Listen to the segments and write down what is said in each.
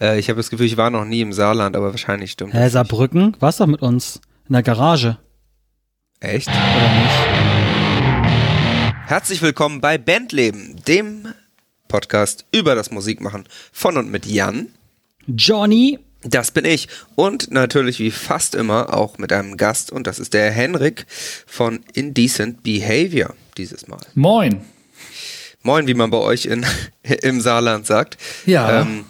Äh, ich habe das Gefühl, ich war noch nie im Saarland, aber wahrscheinlich stimmt. Hä, Saarbrücken? Warst doch mit uns in der Garage, Echt? oder nicht? Herzlich willkommen bei Bandleben, dem Podcast über das Musikmachen von und mit Jan. Johnny, Das bin ich. Und natürlich wie fast immer auch mit einem Gast und das ist der Henrik von Indecent Behavior dieses Mal. Moin. Moin, wie man bei euch in, im Saarland sagt. Ja. Ähm,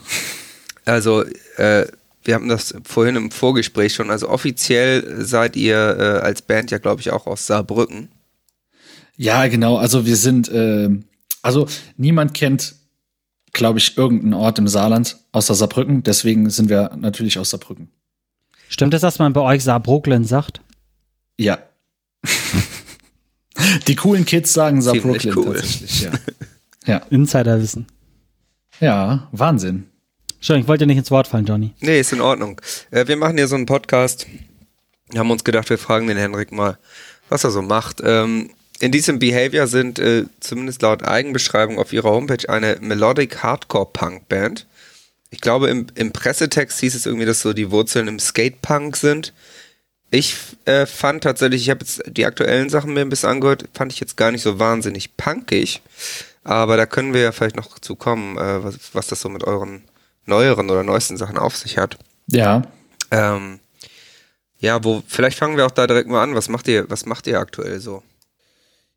also, äh, wir hatten das vorhin im Vorgespräch schon. Also offiziell seid ihr äh, als Band ja, glaube ich, auch aus Saarbrücken. Ja, genau. Also wir sind, äh, also niemand kennt, glaube ich, irgendeinen Ort im Saarland außer Saarbrücken. Deswegen sind wir natürlich aus Saarbrücken. stimmt es, dass man bei euch Saarbrücken sagt? Ja. Die coolen Kids sagen Saarbrücken cool. tatsächlich. Ja. ja. Insiderwissen. Ja, Wahnsinn. Entschuldigung, ich wollte nicht ins Wort fallen, Johnny. Nee, ist in Ordnung. Äh, wir machen hier so einen Podcast. Wir haben uns gedacht, wir fragen den Henrik mal, was er so macht. Ähm, Indecent Behavior sind äh, zumindest laut Eigenbeschreibung auf ihrer Homepage eine Melodic Hardcore Punk Band. Ich glaube, im, im Pressetext hieß es irgendwie, dass so die Wurzeln im Skatepunk sind. Ich äh, fand tatsächlich, ich habe jetzt die aktuellen Sachen mir ein bisschen angehört, fand ich jetzt gar nicht so wahnsinnig punkig. Aber da können wir ja vielleicht noch zu kommen, äh, was, was das so mit euren neueren oder neuesten Sachen auf sich hat. Ja. Ähm, ja, wo, vielleicht fangen wir auch da direkt mal an. Was macht ihr, was macht ihr aktuell so?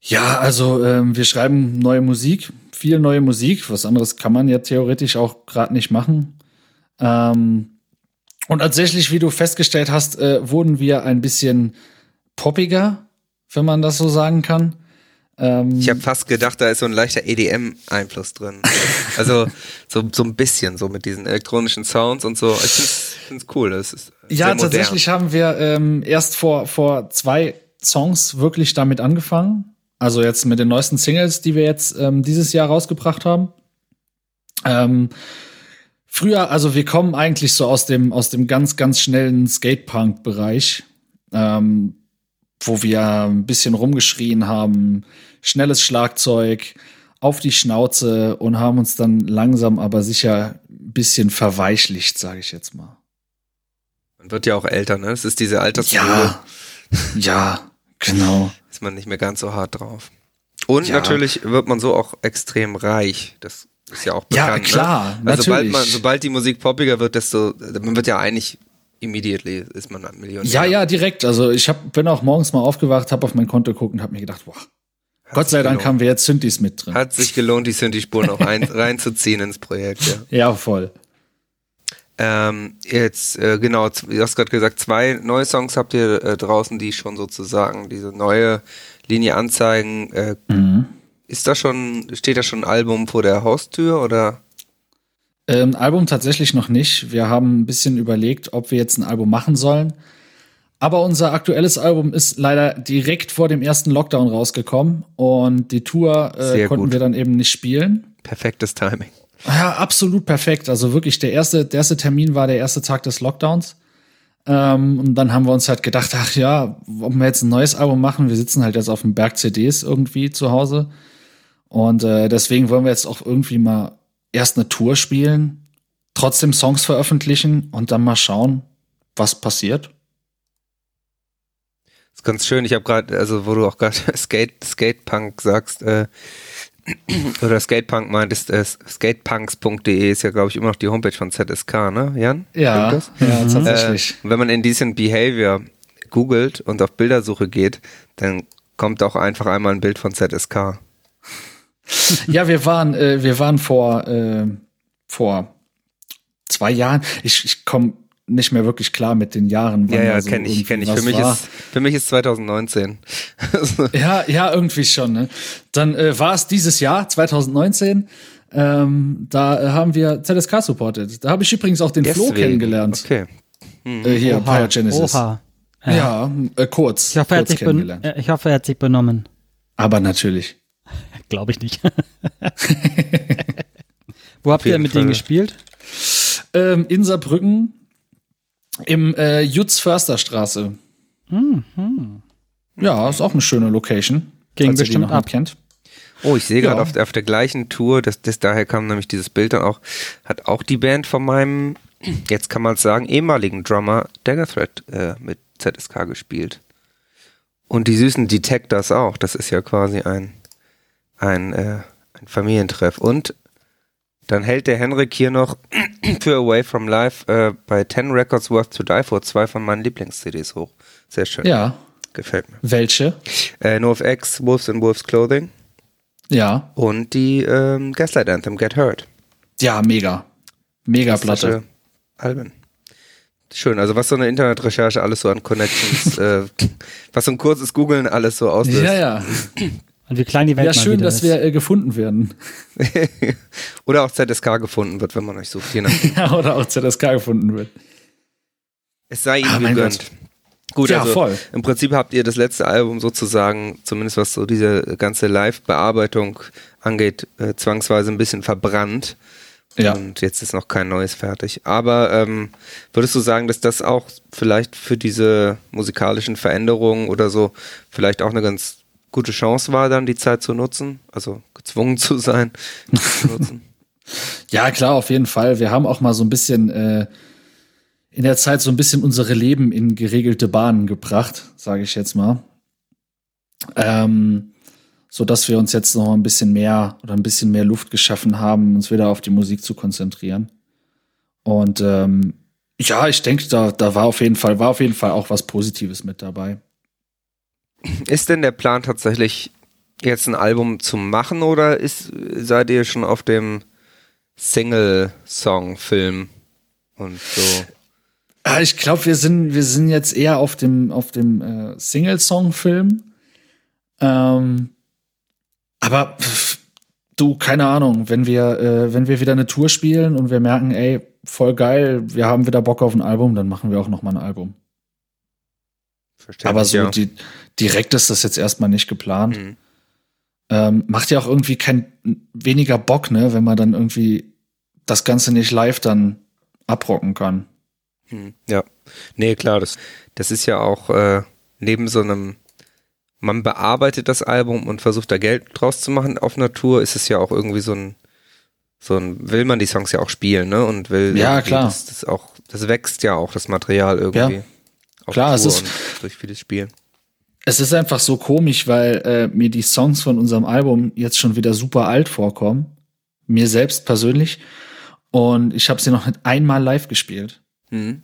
Ja, also ähm, wir schreiben neue Musik, viel neue Musik. Was anderes kann man ja theoretisch auch gerade nicht machen. Ähm, und tatsächlich, wie du festgestellt hast, äh, wurden wir ein bisschen poppiger, wenn man das so sagen kann. Ähm, Ich habe fast gedacht, da ist so ein leichter EDM-Einfluss drin. Also so, so ein bisschen, so mit diesen elektronischen Sounds und so. Ich find's, find's cool. Das ist ja, tatsächlich haben wir ähm, erst vor, vor zwei Songs wirklich damit angefangen. Also jetzt mit den neuesten Singles, die wir jetzt ähm, dieses Jahr rausgebracht haben. Ähm, früher, also wir kommen eigentlich so aus dem, aus dem ganz, ganz schnellen Skatepunk-Bereich, ähm, wo wir ein bisschen rumgeschrien haben, schnelles Schlagzeug, auf die Schnauze und haben uns dann langsam aber sicher ein bisschen verweichlicht, sage ich jetzt mal. Man wird ja auch älter, ne? Es ist diese Altersgruppe, Ja, ja, genau. ist man nicht mehr ganz so hart drauf. Und Ja. natürlich wird man so auch extrem reich. Das ist ja auch bekannt. Ja, klar, Ne? Also sobald, natürlich. man, sobald die Musik poppiger wird, desto, man wird ja eigentlich immediately ist man Millionär. Ja, ja, direkt. Also ich hab, bin auch morgens mal aufgewacht, habe auf mein Konto geguckt und habe mir gedacht, boah, Gott sei Dank haben wir jetzt Synthes mit drin. Hat sich gelohnt, die Synthi-Spuren auch ein, reinzuziehen ins Projekt, ja. Ja, voll. Ähm, jetzt, äh, genau, du hast gerade gesagt, zwei neue Songs habt ihr äh, draußen, die schon sozusagen diese neue Linie anzeigen. Äh, Mhm. ist da schon, steht da schon ein Album vor der Haustür oder? Ähm, Album tatsächlich noch nicht. Wir haben ein bisschen überlegt, ob wir jetzt ein Album machen sollen. Aber unser aktuelles Album ist leider direkt vor dem ersten Lockdown rausgekommen und die Tour äh, konnten gut. wir dann eben nicht spielen. Perfektes Timing. Ja, absolut perfekt. Also wirklich, der erste, der erste Termin war der erste Tag des Lockdowns. Ähm, und dann haben wir uns halt gedacht, ach ja, ob wir jetzt ein neues Album machen, wir sitzen halt jetzt auf dem Berg CDs irgendwie zu Hause. Und äh, deswegen wollen wir jetzt auch irgendwie mal erst eine Tour spielen, trotzdem Songs veröffentlichen und dann mal schauen, was passiert. Das ist ganz schön. Ich habe gerade, also wo du auch gerade Skate, Skatepunk sagst, äh, oder Skatepunk meintest, äh, skatepunks.de ist ja, glaube ich, immer noch die Homepage von ZSK, ne, Jan? Ja, ja, tatsächlich. Äh, wenn man Indecent Behavior googelt und auf Bildersuche geht, dann kommt auch einfach einmal ein Bild von ZSK. Ja, wir waren, äh, wir waren vor, äh, vor zwei Jahren. Ich, ich komme nicht mehr wirklich klar mit den Jahren. wann Ja, ja, so kenne ich, kenne ich. Für mich, war. ist, für mich ist 2019. Also, Ja, ja, irgendwie schon. Ne? Dann äh, war es dieses Jahr, 2019. Ähm, da äh, haben wir ZSK supported. Da habe ich übrigens auch den Flo deswegen. kennengelernt. Okay. Äh, hier, Pyrogenesis. Oha. Ja, äh, kurz. Ich hoffe, er hat kurz sich ben kennengelernt. ich hoffe, er hat sich benommen. Aber natürlich. Glaube ich nicht. Wo habt ihr mit denen gespielt? Ähm, in Saarbrücken im äh, Jutz-Förster-Straße. Ja, ist auch eine schöne Location. Ging die bestimmt ab. Kennt. Oh, ich sehe Ja. gerade auf, auf der gleichen Tour, das, das daher kam nämlich dieses Bild dann auch, hat auch die Band von meinem, jetzt kann man es sagen, ehemaligen Drummer Dagger Thread äh, mit ZSK gespielt. Und die süßen Detectors auch. Das ist ja quasi ein, ein, äh, ein Familientreff. Und dann hält der Henrik hier noch für Away from Life äh, bei 10 Records Worth to Die For zwei von meinen Lieblings-CDs hoch. Sehr schön. Ja. Gefällt mir. Welche? Äh, NoFX, Wolves in Wolves Clothing Ja. und die ähm, Gaslight Anthem, Get Hurt. Ja, mega. Mega Platte. Klassische Alben. Schön, also was so eine Internetrecherche alles so an Connections, äh, was so ein kurzes Googeln alles so auslöst. Ja, ja. Und wie klein die Welt Ja, schön, dass ist. wir äh, gefunden werden. Oder auch ZSK gefunden wird, wenn man euch sucht. Je. Ja, oder auch ZSK gefunden wird. Es sei Ah, ihnen mein gegönnt. Gut, Ja, also voll. im Prinzip habt ihr das letzte Album sozusagen, zumindest was so diese ganze Live-Bearbeitung angeht, äh, zwangsweise ein bisschen verbrannt. Ja. Und jetzt ist noch kein neues fertig. Aber ähm, würdest du sagen, dass das auch vielleicht für diese musikalischen Veränderungen oder so vielleicht auch eine ganz gute Chance war, dann die Zeit zu nutzen? Also gezwungen zu sein, zu? Ja, klar, auf jeden Fall. Wir haben auch mal so ein bisschen äh, in der Zeit so ein bisschen unsere Leben in geregelte Bahnen gebracht, sage ich jetzt mal. Ähm, so dass wir uns jetzt noch ein bisschen mehr oder ein bisschen mehr Luft geschaffen haben, uns wieder auf die Musik zu konzentrieren. Und ähm, ja, ich denke, da, da war auf jeden Fall, war auf jeden Fall auch was Positives mit dabei. Ist denn der Plan tatsächlich jetzt ein Album zu machen oder ist, seid ihr schon auf dem Single-Song-Film und so? Ah, ich glaube, wir sind, wir sind jetzt eher auf dem, auf dem äh, Single-Song-Film. Ähm, aber pff, du, keine Ahnung, wenn wir, äh, wenn wir wieder eine Tour spielen und wir merken, ey, voll geil, wir haben wieder Bock auf ein Album, dann machen wir auch noch mal ein Album. Verstehe aber so ja. die, direkt ist das jetzt erstmal nicht geplant. Mhm. Ähm, macht ja auch irgendwie kein weniger Bock, ne, wenn man dann irgendwie das Ganze nicht live dann abrocken kann. Hm, Ja, nee, klar, das, das ist ja auch äh, neben so einem, man bearbeitet das Album und versucht da Geld draus zu machen auf Tour, ist es ja auch irgendwie so ein, so ein, will man die Songs ja auch spielen, ne? Und will Ja, klar. Das, das auch, das wächst ja auch, das Material irgendwie. Ja. Klar, es Tour ist- und durch vieles Spielen. Es ist einfach so komisch, weil äh, mir die Songs von unserem Album jetzt schon wieder super alt vorkommen. Mir selbst persönlich. Und ich habe sie noch nicht einmal live gespielt. Mhm.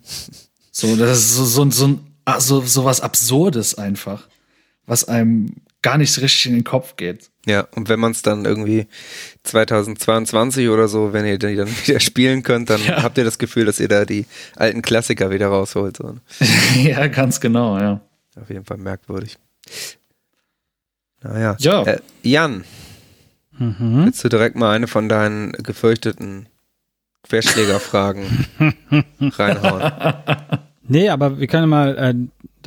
So, das ist so, so, so, ein, ah, so, so was Absurdes einfach. Was einem gar nicht richtig in den Kopf geht. Ja, und wenn man es dann irgendwie 2022 oder so, wenn ihr die dann wieder spielen könnt, dann Ja. habt ihr das Gefühl, dass ihr da die alten Klassiker wieder rausholt. So. ne? ja, ganz genau, ja. Auf jeden Fall merkwürdig. Naja. Ja. Äh, Jan, Mhm. willst du direkt mal eine von deinen gefürchteten Querschlägerfragen reinhauen? Nee, aber wir können mal äh,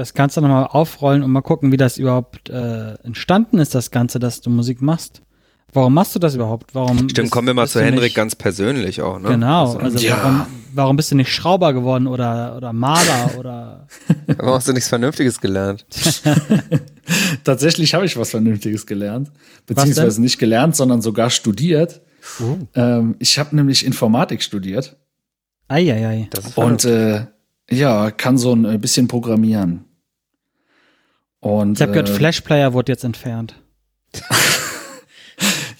das Ganze nochmal aufrollen und mal gucken, wie das überhaupt äh, entstanden ist, das Ganze, dass du Musik machst. Warum machst du das überhaupt? Warum Stimmt, bist- kommen wir mal zu du Henrik nicht, ganz persönlich auch, ne? Genau, Also, also Ja. warum, warum bist du nicht Schrauber geworden oder, oder Maler oder warum hast du nichts Vernünftiges gelernt? Tatsächlich habe ich was Vernünftiges gelernt. Beziehungsweise nicht gelernt, sondern sogar studiert. Oh. Ähm, ich habe nämlich Informatik studiert. Eieiei. Das ist Und äh, ja, kann so ein äh, bisschen programmieren. Und Ich habe gehört, äh, Flashplayer wurde jetzt entfernt.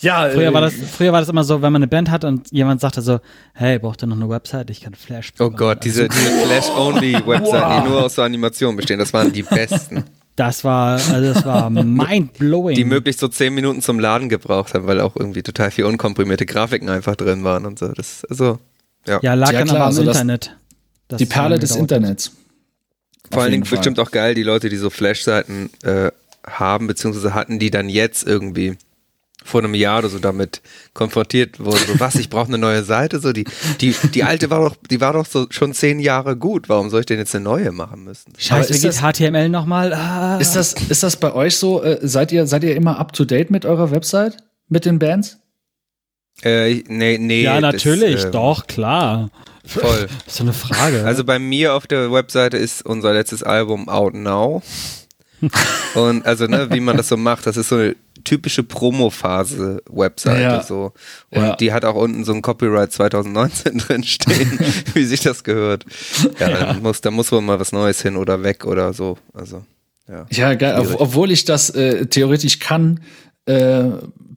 Ja, Früher war äh, das, früher war das immer so, wenn man eine Band hat und jemand sagte so, hey, braucht ihr noch eine Website? Ich kann Flash. Oh Gott, diese, diese Flash-Only-Webseiten, die nur aus so Animationen bestehen, das waren die besten. Das war, also das war mind-blowing. Die möglichst so zehn Minuten zum Laden gebraucht haben, weil auch irgendwie total viel unkomprimierte Grafiken einfach drin waren und so. Das, also, ja. Ja, lag Ja, dann klar, aber am also Internet. Das die Perle des. Internets. Vor allen Dingen Fall. bestimmt auch geil, die Leute, die so Flash-Seiten äh, haben, beziehungsweise hatten, die dann jetzt irgendwie vor einem Jahr oder so damit konfrontiert wurden. So, was, ich brauche eine neue Seite? So, die, die, die alte war doch, die war doch so schon zehn Jahre gut. Warum soll ich denn jetzt eine neue machen müssen? Scheiße, wie geht HTML nochmal? Ah. Ist das, ist das bei euch so? Äh, seid, ihr, seid ihr immer up to date mit eurer Website? Mit den Bands? Äh, nee, nee. ja, das, natürlich, ähm, doch, klar. Voll. Das ist so eine Frage. Also bei mir auf der Webseite ist unser letztes Album Out Now. Und also, ne, wie man das so macht, das ist so typische Promo-Phase-Webseite Ja. so. Und Ja. die hat auch unten so ein Copyright 2019 drin stehen, wie sich das gehört. Ja, Dann muss, da muss wohl mal was Neues hin oder weg oder so. Also, ja. Ja, geil. Ob, obwohl ich das äh, theoretisch kann, äh,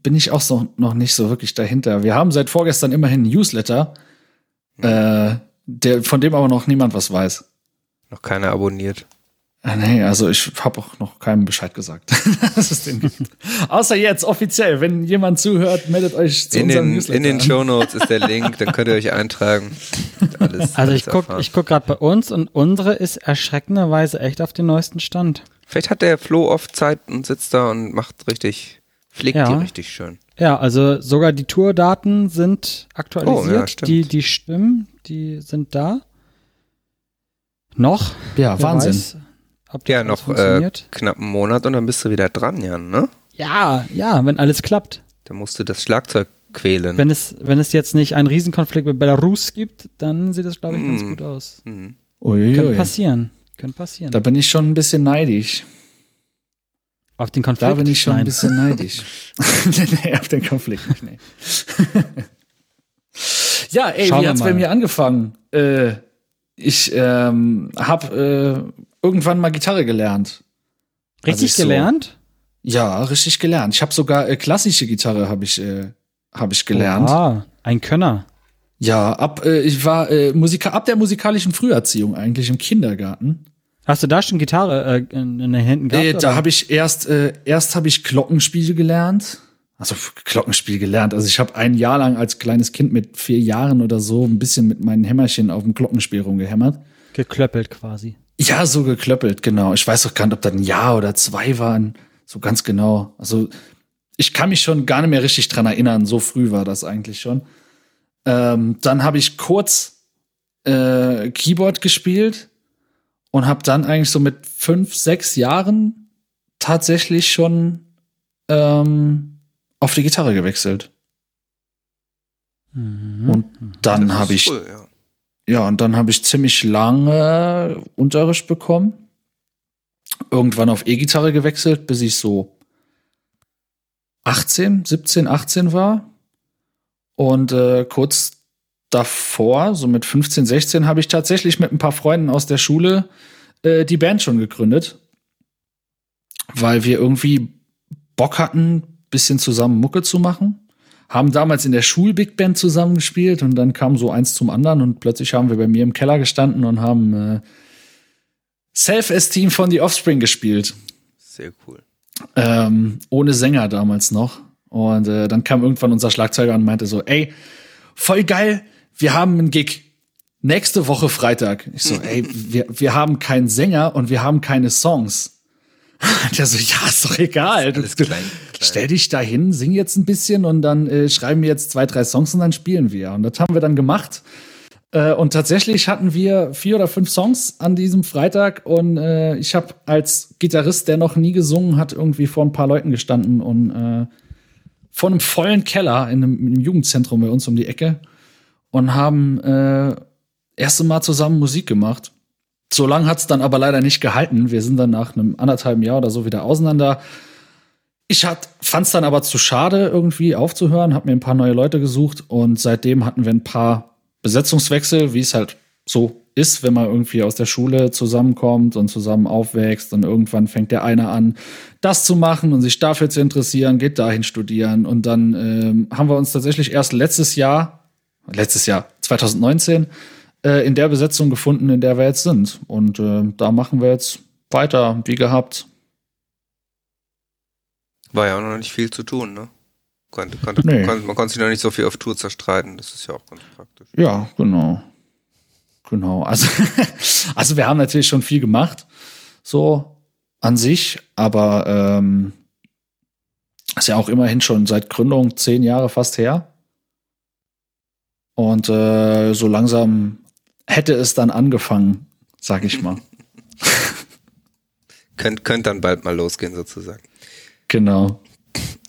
bin ich auch so, noch nicht so wirklich dahinter. Wir haben seit vorgestern immerhin einen Newsletter, äh, der, von dem aber noch niemand was weiß. Noch keiner abonniert. Ah, nee, also ich habe auch noch keinem Bescheid gesagt, dass es den gibt. Außer jetzt offiziell, wenn jemand zuhört, meldet euch zu In unserem den, Newsletter in den an. Shownotes ist der Link, dann könnt ihr euch eintragen. Alles, Also ich guck, erfahren. ich guck gerade bei uns und unsere ist erschreckenderweise echt auf den neuesten Stand. Vielleicht hat der Flo oft Zeit und sitzt da und macht richtig, pflegt Ja. die richtig schön. Ja, also sogar die Tourdaten sind aktualisiert. Oh, ja, stimmt. die, die stimmen, die sind da. Noch. Ja, Wer Wahnsinn. Weiß, ob Ja, noch äh, funktioniert. knapp einen Monat und dann bist du wieder dran, Jan, ne? Ja, ja, wenn alles klappt. Da musst du das Schlagzeug quälen. Wenn es, wenn es jetzt nicht einen Riesenkonflikt mit Belarus gibt, dann sieht das, glaube ich, ganz Mm. gut aus. Mhm. Uiuiui. Könnte passieren. Könnte passieren. Da bin ich schon ein bisschen neidisch. Auf den Konflikt. Da bin ich schon Nein. ein bisschen neidisch. nee, auf den Konflikt nicht, nee. ja, ey, Schauen wie hat's mal. bei mir angefangen? Äh, ich ähm, habe äh, irgendwann mal Gitarre gelernt. Richtig ich so- gelernt? Ja, richtig gelernt. Ich habe sogar äh, klassische Gitarre habe ich äh, habe ich gelernt. Ah, ein Könner. Ja, ab äh, ich war äh, Musika ab der musikalischen Früherziehung eigentlich im Kindergarten. Hast du da schon Gitarre äh, in, in den Händen gehabt? Äh, oder? da habe ich erst äh, erst habe ich Glockenspiel gelernt. Also Glockenspiel gelernt. Also ich habe ein Jahr lang als kleines Kind mit vier Jahren oder so ein bisschen mit meinen Hämmerchen auf dem Glockenspiel rumgehämmert. geklöppelt quasi. Ja, so geklöppelt, genau. Ich weiß auch gar nicht, ob das ein Jahr oder zwei waren. So ganz genau. Also ich kann mich schon gar nicht mehr richtig dran erinnern. So früh war das eigentlich schon. Ähm, dann habe ich kurz äh, Keyboard gespielt und habe dann eigentlich so mit fünf, sechs Jahren tatsächlich schon ähm, auf die Gitarre gewechselt. Mhm. Und dann habe ich cool, ja. ja, und dann habe ich ziemlich lange Unterricht bekommen. Irgendwann auf E-Gitarre gewechselt, bis ich so 18, 17, 18 war. Und äh, kurz davor, so mit 15, 16, habe ich tatsächlich mit ein paar Freunden aus der Schule äh, die Band schon gegründet. Weil wir irgendwie Bock hatten, bisschen zusammen Mucke zu machen haben damals in der Schul-Big Band zusammengespielt und dann kam so eins zum anderen und plötzlich haben wir bei mir im Keller gestanden und haben äh, Self-Esteem von The Offspring gespielt. Sehr cool. Ähm, ohne Sänger damals noch. Und äh, dann kam irgendwann unser Schlagzeuger und meinte so, ey, voll geil, wir haben einen Gig. Nächste Woche Freitag. Ich so, ey, wir, wir haben keinen Sänger und wir haben keine Songs. Der so, ja, ist doch egal. Du, Alles du, klein, klein. Stell dich da hin, sing jetzt ein bisschen und dann äh, schreiben wir jetzt zwei, drei Songs und dann spielen wir. Und das haben wir dann gemacht. Äh, und tatsächlich hatten wir vier oder fünf Songs an diesem Freitag und äh, ich habe als Gitarrist, der noch nie gesungen hat, irgendwie vor ein paar Leuten gestanden und äh, vor einem vollen Keller in einem, in einem Jugendzentrum bei uns um die Ecke und haben äh, erste Mal zusammen Musik gemacht. So lange hat's dann aber leider nicht gehalten. Wir sind dann nach einem anderthalben Jahr oder so wieder auseinander. Ich fand es dann aber zu schade, irgendwie aufzuhören, habe mir ein paar neue Leute gesucht und seitdem hatten wir ein paar Besetzungswechsel, wie es halt so ist, wenn man irgendwie aus der Schule zusammenkommt und zusammen aufwächst und irgendwann fängt der eine an, das zu machen und sich dafür zu interessieren, geht dahin studieren und dann ähm, haben wir uns tatsächlich erst letztes Jahr, letztes Jahr 2019 äh, in der Besetzung gefunden, in der wir jetzt sind und äh, da machen wir jetzt weiter, wie gehabt. War ja auch noch nicht viel zu tun, ne? Konnte, konnte, Nee. konnte, man konnte sich noch nicht so viel auf Tour zerstreiten, das ist ja auch ganz praktisch. Ja, genau. Genau. Also, also wir haben natürlich schon viel gemacht, so an sich, aber ähm, ist ja auch immerhin schon seit Gründung zehn Jahre fast her. Und äh, so langsam hätte es dann angefangen, sag ich mal. Könnt, könnt dann bald mal losgehen, sozusagen. genau.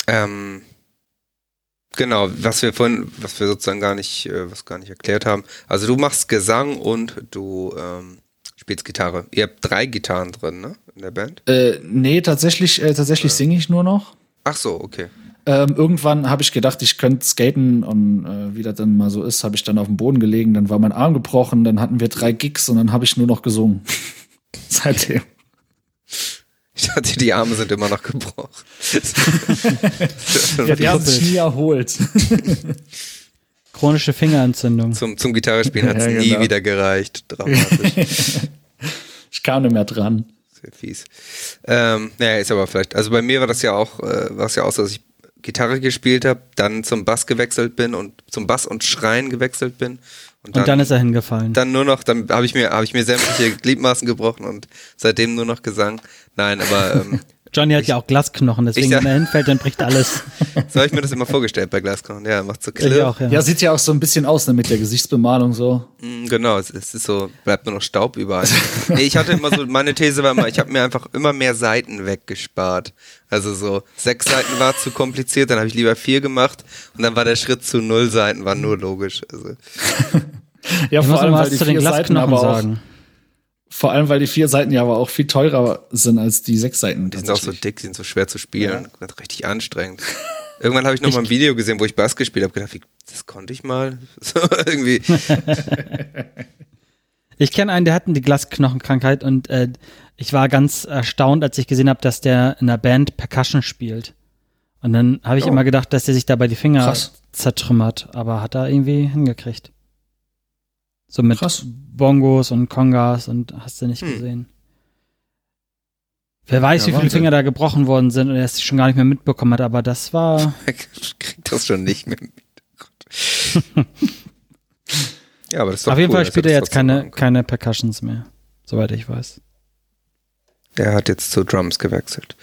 Ähm, genau, was wir vorhin, was wir sozusagen gar nicht, äh, was gar nicht erklärt haben. Also du machst Gesang und du ähm, spielst Gitarre. Ihr habt drei Gitarren drin, ne? In der Band. Äh, nee, tatsächlich, äh, tatsächlich singe ich nur noch. Ach so, okay. Ähm, irgendwann habe ich gedacht, ich könnte skaten und äh, wie das dann mal so ist, habe ich dann auf dem Boden gelegen, dann war mein Arm gebrochen, dann hatten wir drei Gigs und dann habe ich nur noch gesungen. Seitdem. Ich dachte, die Arme sind immer noch gebrochen. ja, die haben sich nie erholt. Chronische Fingerentzündung. Zum, zum Gitarrespielen hat es ja, nie genau. wieder gereicht. Dramatisch. ich kam nicht mehr dran. Sehr fies. Ähm, naja, ist aber vielleicht. Also bei mir war das ja auch, äh, war es ja auch so, dass ich Gitarre gespielt habe, dann zum Bass gewechselt bin und zum Bass und Schreien gewechselt bin. Und dann, und dann ist er hingefallen. Dann nur noch, dann habe ich mir, habe ich mir sämtliche Gliedmaßen gebrochen und seitdem nur noch Gesang. Nein, aber ähm, Johnny hat ich, ja auch Glasknochen, deswegen, wenn er hinfällt, dann bricht alles. so habe ich mir das immer vorgestellt bei Glasknochen. Ja, macht so Klirr. Auch, ja. ja. sieht ja auch so ein bisschen aus ne, mit der Gesichtsbemalung so. Mm, genau, es, ist so, bleibt nur noch Staub überall. nee, ich hatte immer so, meine These war immer, ich habe mir einfach immer mehr Seiten weggespart. Also so, sechs Seiten war zu kompliziert, dann habe ich lieber vier gemacht und dann war der Schritt zu null Seiten, war nur logisch. Also. ja, vor allem, weil die vier Seiten aber auch, sagen. Vor allem, weil die vier Seiten ja aber auch viel teurer sind als die sechs Seiten. Die sind auch so dick, die sind so schwer zu spielen. Ja. Richtig anstrengend. Irgendwann habe ich noch mal ein Video gesehen, wo ich Bass gespielt habe, gedacht, wie, das konnte ich mal. So irgendwie. ich kenne einen, der hat die Glasknochenkrankheit und äh, ich war ganz erstaunt, als ich gesehen habe, dass der in der Band Percussion spielt. Und dann habe ich oh. immer gedacht, dass der sich dabei die Finger Krass. zertrümmert, aber hat er irgendwie hingekriegt. So mit Krass. Bongos und Kongas und hast du nicht hm. gesehen. Wer weiß, ja, wie viele Wahnsinn. Finger da gebrochen worden sind und er es schon gar nicht mehr mitbekommen hat, aber das war. Kriegt das schon nicht mehr mit. ja, aber das ist doch Auf jeden cool, Fall spielt er jetzt keine, keine Percussions mehr, soweit ich weiß. Er hat jetzt zu Drums gewechselt.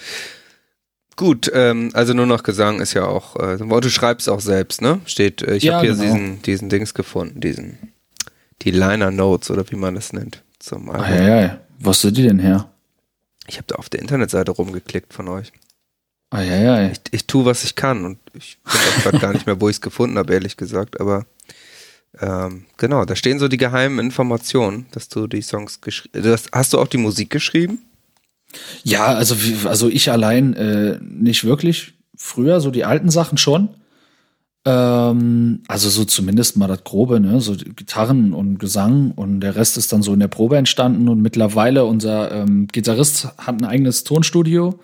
Gut, ähm, also nur noch Gesang ist ja auch, äh, du schreibst auch selbst, ne? Steht, äh, ich ja, habe hier genau. diesen, diesen Dings gefunden, diesen die Liner Notes oder wie man das nennt. Zum Album. Ah, ja, ja. Hast du die denn her? Ich habe da auf der Internetseite rumgeklickt von euch. Ah, ja, ja. Ich, ich tue, was ich kann und ich weiß gerade gar nicht mehr, wo ich es gefunden habe, ehrlich gesagt, aber ähm, genau, da stehen so die geheimen Informationen, dass du die Songs geschrieben hast. Hast du auch die Musik geschrieben? Ja, also, also ich allein äh, nicht wirklich. Früher, so die alten Sachen schon. Ähm, also so zumindest mal das Grobe, ne? So Gitarren und Gesang und der Rest ist dann so in der Probe entstanden und mittlerweile unser ähm, Gitarrist hat ein eigenes Tonstudio.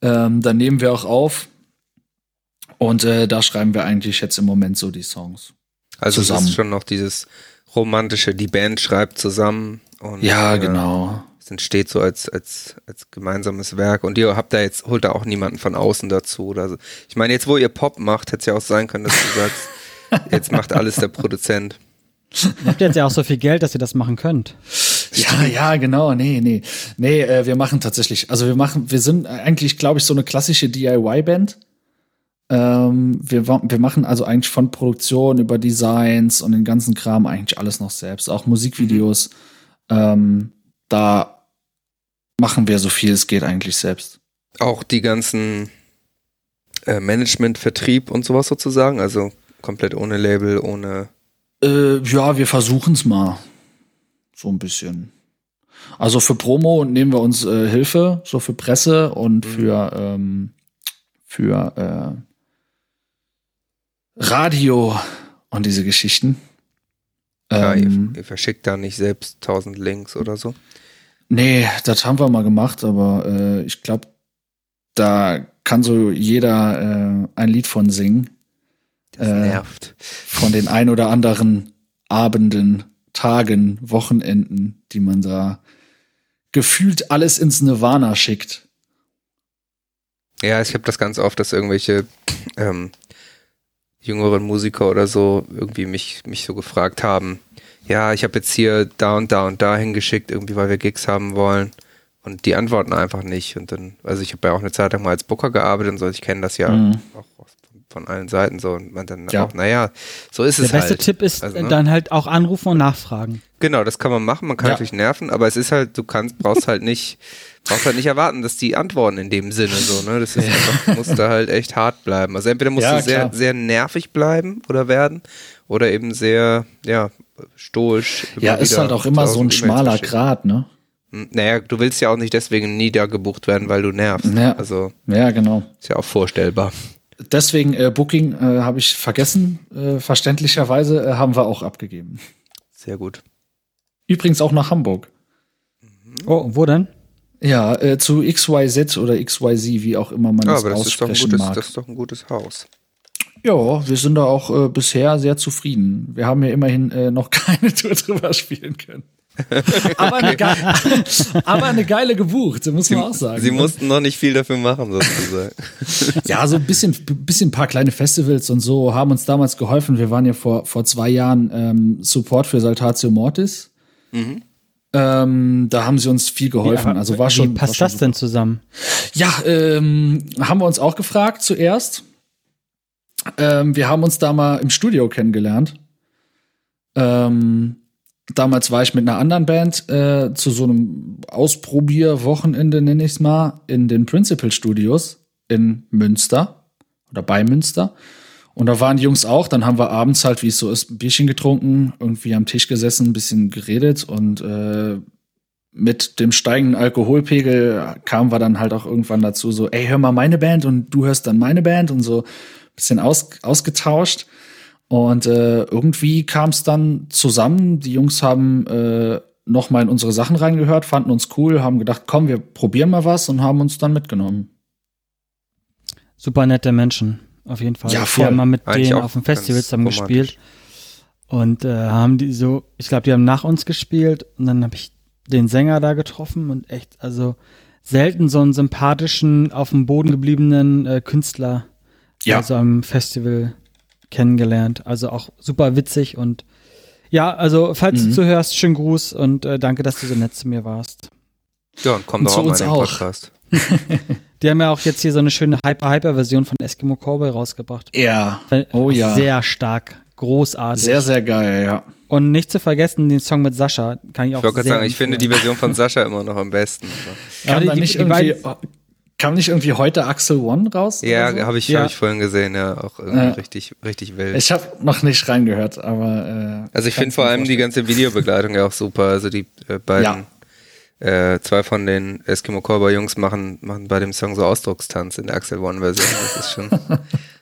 Ähm, da nehmen wir auch auf. Und äh, da schreiben wir eigentlich jetzt im Moment so die Songs. Also zusammen. es ist schon noch dieses romantische, die Band schreibt zusammen und ja, äh, genau es entsteht so als, als, als gemeinsames Werk und ihr habt da jetzt, holt da auch niemanden von außen dazu oder so. Ich meine, jetzt wo ihr Pop macht, hätte es ja auch sein können, dass du sagst, jetzt macht alles der Produzent. Ihr habt jetzt ja auch so viel Geld, dass ihr das machen könnt. Ja, ja, genau, nee, nee. Nee, äh, wir machen tatsächlich, also wir machen, wir sind eigentlich, glaube ich, so eine klassische DIY-Band. Ähm, wir, wir machen also eigentlich von Produktion über Designs und den ganzen Kram eigentlich alles noch selbst, auch Musikvideos. Mhm. Ähm, da machen wir so viel es geht eigentlich selbst. Auch die ganzen äh, Management, Vertrieb und sowas sozusagen, also komplett ohne Label, ohne. Äh, ja, wir versuchen es mal. So ein bisschen. Also für Promo nehmen wir uns äh, Hilfe, so für Presse und mhm. für, ähm, für äh, Radio und diese Geschichten. Ja, ähm, ihr, ihr, verschickt da nicht selbst tausend Links oder so? Nee, das haben wir mal gemacht, aber äh, ich glaube, da kann so jeder äh, ein Lied von singen. Das äh, nervt. Von den ein oder anderen Abenden, Tagen, Wochenenden, die man da gefühlt alles ins Nirvana schickt. Ja, ich habe das ganz oft, dass irgendwelche ähm, jüngeren Musiker oder so irgendwie mich, mich so gefragt haben, ja, ich habe jetzt hier da und da und da hingeschickt, irgendwie, weil wir Gigs haben wollen. Und die antworten einfach nicht. Und dann, also ich habe ja auch eine Zeit lang mal als Booker gearbeitet und so, ich kenne das ja mhm. auch von allen Seiten so. Und man dann ja. auch, naja, so ist Der es halt. Der beste Tipp ist also, ne? dann halt auch anrufen und nachfragen. Genau, das kann man machen, man kann ja. natürlich nerven, aber es ist halt, du kannst, brauchst halt nicht, brauchst halt nicht erwarten, dass die antworten in dem Sinne so, ne? Das ist einfach, musst da halt echt hart bleiben. Also entweder musst ja, du sehr, sehr nervig bleiben oder werden oder eben sehr, ja, stoisch. Ja, ist halt auch immer so ein schmaler Grad, ne? Hm, naja, du willst ja auch nicht deswegen niedergebucht werden, weil du nervst. Ja. Also Ja, genau. ist ja auch vorstellbar. Deswegen äh, Booking äh, habe ich vergessen. Äh, verständlicherweise äh, haben wir auch abgegeben. Sehr gut. Übrigens auch nach Hamburg. Oh, wo denn? Ja, äh, zu XYZ oder XYZ, wie auch immer man Ja, das aber das ist, doch ein aussprechen gutes, mag. das ist doch ein gutes Haus. Ja, wir sind da auch äh, bisher sehr zufrieden. Wir haben ja immerhin äh, noch keine Tour drüber spielen können. aber, eine geile, aber eine geile gebucht, muss man auch sagen. Sie mussten noch nicht viel dafür machen, sozusagen. ja, so ein bisschen, bisschen ein paar kleine Festivals und so haben uns damals geholfen. Wir waren ja vor, vor zwei Jahren ähm, Support für Saltatio Mortis. Ähm, da haben sie uns viel geholfen. aber also war Wie schon. passt war schon das denn zusammen? Ja, ähm, haben wir uns auch gefragt zuerst. Ähm, wir haben uns da mal im Studio kennengelernt. Ähm, damals war ich mit einer anderen Band äh, zu so einem Ausprobierwochenende, nenne ich es mal, in den Principal Studios in Münster oder bei Münster. Und da waren die Jungs auch. Dann haben wir abends halt, wie es so ist, ein Bierchen getrunken, irgendwie am Tisch gesessen, ein bisschen geredet und äh, mit dem steigenden Alkoholpegel kamen wir dann halt auch irgendwann dazu, so, ey, hör mal meine Band und du hörst dann meine Band und so bisschen aus, ausgetauscht. Und äh, irgendwie kam es dann zusammen. Die Jungs haben äh, noch mal in unsere Sachen reingehört, fanden uns cool, haben gedacht, komm, wir probieren mal was und haben uns dann mitgenommen. Super nette Menschen, auf jeden Fall. Ja, voll. Wir haben mal mit Eigentlich denen auf dem Festival zusammen gespielt. Und äh, haben die so, ich glaube, die haben nach uns gespielt und dann habe ich den Sänger da getroffen und echt, also selten so einen sympathischen, auf dem Boden gebliebenen äh, Künstler Ja. bei so einem Festival kennengelernt. Also auch super witzig und ja, also falls Mhm. du zuhörst, schönen Gruß und äh, danke, dass du so nett zu mir warst. Ja, komm doch zu auch mal uns in den auch. Podcast. Die haben ja auch jetzt hier so eine schöne Hyper-Hyper-Version von Eskimo Cowboy rausgebracht. Ja. Oh ja. Sehr stark, großartig. Sehr, sehr geil, ja. Und nicht zu vergessen, den Song mit Sascha kann ich auch Ich wollte gerade sehr sagen, ich finde die. Version von Sascha immer noch am besten. Ja, Kam die- nicht die irgendwie, beiden- kam nicht irgendwie heute Axel One raus? Ja, so? habe ich, Ja. hab ich vorhin gesehen, ja, auch irgendwie Ja. richtig, richtig wild. Ich habe noch nicht reingehört, aber äh, also ich finde vor allem die ganze Videobegleitung ja auch super. Also die äh, beiden, äh, zwei von den Eskimo Cowboy Jungs machen, machen bei dem Song so Ausdruckstanz in der Axel One Version. Das ist schon,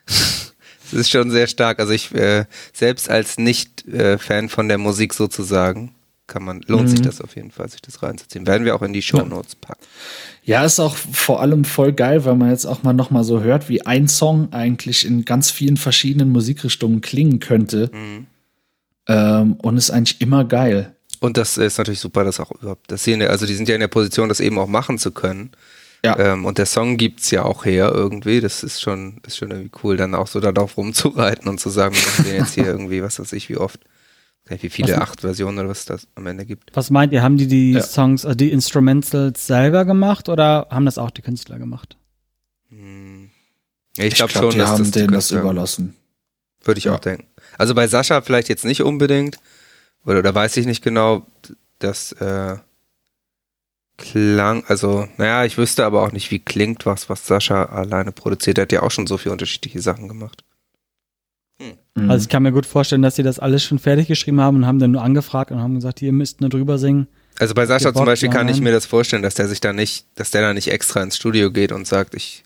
das ist schon sehr stark. Also ich, äh, selbst als Nicht-Fan von der Musik sozusagen, kann man, lohnt sich Mhm. das auf jeden Fall, sich das reinzuziehen. Werden wir auch in die Show Notes packen. Ja, ist auch vor allem voll geil, weil man jetzt auch mal noch mal so hört, wie ein Song eigentlich in ganz vielen verschiedenen Musikrichtungen klingen könnte. Mhm. Ähm, und ist eigentlich immer geil. Und das ist natürlich super, dass auch überhaupt, dass sie in der, also die sind ja in der Position, das eben auch machen zu können. Ja. Ähm, und der Song gibt's ja auch her irgendwie. Das ist schon, ist schon irgendwie cool, dann auch so darauf rumzureiten und zu sagen, wir machen den jetzt hier irgendwie, was weiß ich, wie oft. Wie viele, acht Versionen oder was das am Ende gibt. Was meint ihr, haben die die Ja. Songs, also die Instrumentals selber gemacht oder haben das auch die Künstler gemacht? Hm. Ja, ich glaube glaub, schon, die dass haben das die denen das überlassen. Würde ich Ja. auch denken. Also bei Sascha vielleicht jetzt nicht unbedingt, oder da weiß ich nicht genau, das äh, klang, also, naja, ich wüsste aber auch nicht, wie klingt was, was Sascha alleine produziert. Er hat ja auch schon so viele unterschiedliche Sachen gemacht. Mhm. Also ich kann mir gut vorstellen, dass sie das alles schon fertig geschrieben haben und haben dann nur angefragt und haben gesagt, ihr müsst nur drüber singen. Also bei Sascha zum Beispiel kann ich mir das vorstellen, dass der sich da nicht, dass der da nicht extra ins Studio geht und sagt, ich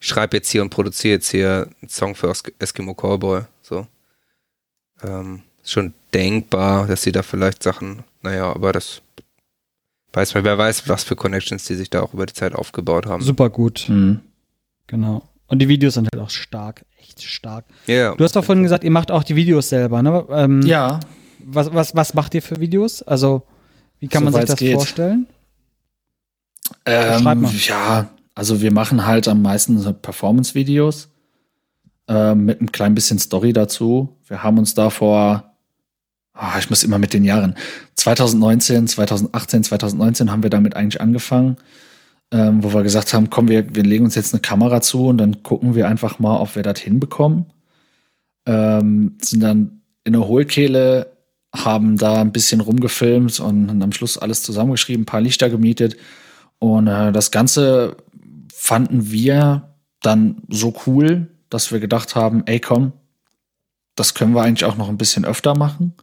schreibe jetzt hier und produziere jetzt hier einen Song für Esk- Eskimo Cowboy. So. Ähm, ist schon denkbar, dass sie da vielleicht Sachen, naja, aber das weiß man, wer weiß, was für Connections die sich da auch über die Zeit aufgebaut haben. Super gut, Mhm. genau. Und die Videos sind halt auch stark, echt stark. Ja, Du hast doch vorhin gesagt, ihr macht auch die Videos selber, ne? Ähm, Ja, Was, was, was macht ihr für Videos? Also, wie kann man sich das geht. vorstellen? ähm, Schreib mal. ja, also wir machen halt am meisten so Performance-Videos ähm, mit einem klein bisschen Story dazu. Wir haben uns da vor, ah, ich muss immer mit den Jahren, 2019, 2018, 2019 haben wir damit eigentlich angefangen, ähm, wo wir gesagt haben, komm, wir, wir legen uns jetzt eine Kamera zu und dann gucken wir einfach mal, ob wir das hinbekommen. Ähm, sind dann in der Hohlkehle, haben da ein bisschen rumgefilmt und, am Schluss alles zusammengeschrieben, ein paar Lichter gemietet. Und äh, das Ganze fanden wir dann so cool, dass wir gedacht haben, ey komm, das können wir eigentlich auch noch ein bisschen öfter machen.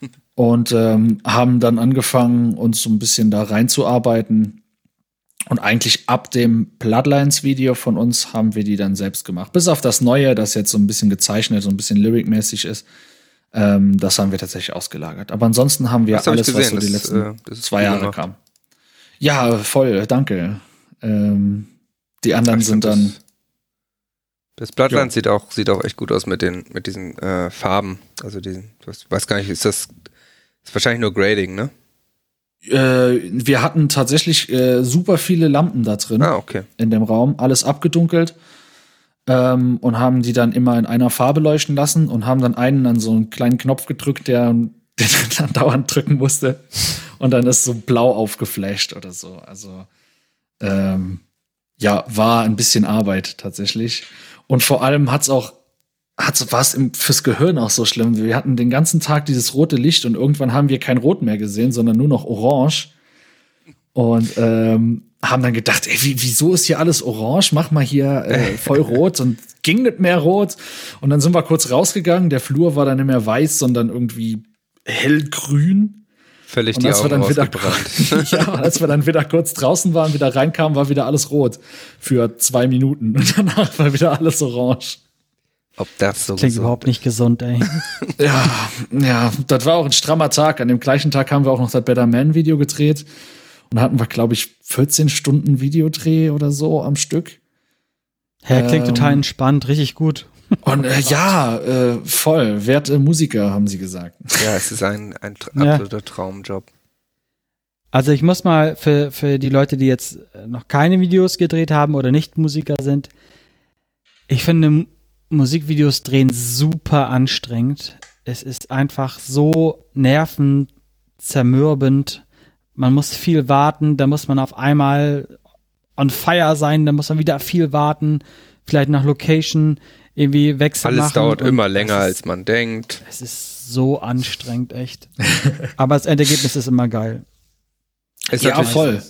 und ähm, haben dann angefangen, uns so ein bisschen da reinzuarbeiten. Und eigentlich ab dem Bloodlines-Video von uns haben wir die dann selbst gemacht. Bis auf das Neue, das jetzt so ein bisschen gezeichnet, so ein bisschen lyricmäßig ist. Ähm, das haben wir tatsächlich ausgelagert. Aber ansonsten haben wir Das hab alles, gesehen, was so die das, letzten äh, zwei Jahre gemacht. kam. Ja, voll, danke. Ähm, die anderen Ich sind dann. Das Bloodline sieht auch, sieht auch echt gut aus mit den, mit diesen äh, Farben. Also diesen, ich weiß gar nicht, ist das ist wahrscheinlich nur Grading, ne? Äh, wir hatten tatsächlich äh, super viele Lampen da drin. Ah, okay. in dem Raum, alles abgedunkelt ähm, und haben die dann immer in einer Farbe leuchten lassen und haben dann einen an so einen kleinen Knopf gedrückt, der, der dann dauernd drücken musste und dann ist so blau aufgeflasht oder so. Also ähm, ja, war ein bisschen Arbeit tatsächlich und vor allem hat's auch hat's, war es im- fürs Gehirn auch so schlimm. Wir hatten den ganzen Tag dieses rote Licht und irgendwann haben wir kein Rot mehr gesehen, sondern nur noch Orange. Und ähm, haben dann gedacht, ey, wie, wieso ist hier alles orange? Mach mal hier äh, voll rot und ging nicht mehr rot. Und dann sind wir kurz rausgegangen. Der Flur war dann nicht mehr weiß, sondern irgendwie hellgrün. Völlig Und die als wir Augen dann wieder, ja, als wir dann wieder kurz draußen waren, wieder reinkamen, war wieder alles rot für zwei Minuten. Und danach war wieder alles orange. Ob das so Klingt überhaupt nicht gesund, ey. Ja, ja, das war auch ein strammer Tag. An dem gleichen Tag haben wir auch noch das Better Man Video gedreht. Und da hatten wir, glaube ich, 14 Stunden Videodreh oder so am Stück. Hä, klingt Ähm, total entspannt, richtig gut. Und äh, ja, äh, voll. Werte Musiker, haben sie gesagt. Ja, es ist ein, ein Ja. absoluter Traumjob. Also ich muss mal für, für die Leute, die jetzt noch keine Videos gedreht haben oder nicht Musiker sind, ich finde Musikvideos drehen super anstrengend. Es ist einfach so nervenzermürbend. Man muss viel warten, da muss man auf einmal on fire sein, da muss man wieder viel warten, vielleicht nach Location irgendwie wechseln. Alles machen dauert und immer länger, ist- als man denkt. Es ist so anstrengend, echt. Aber das Endergebnis ist immer geil. Ist Ja, natürlich, voll.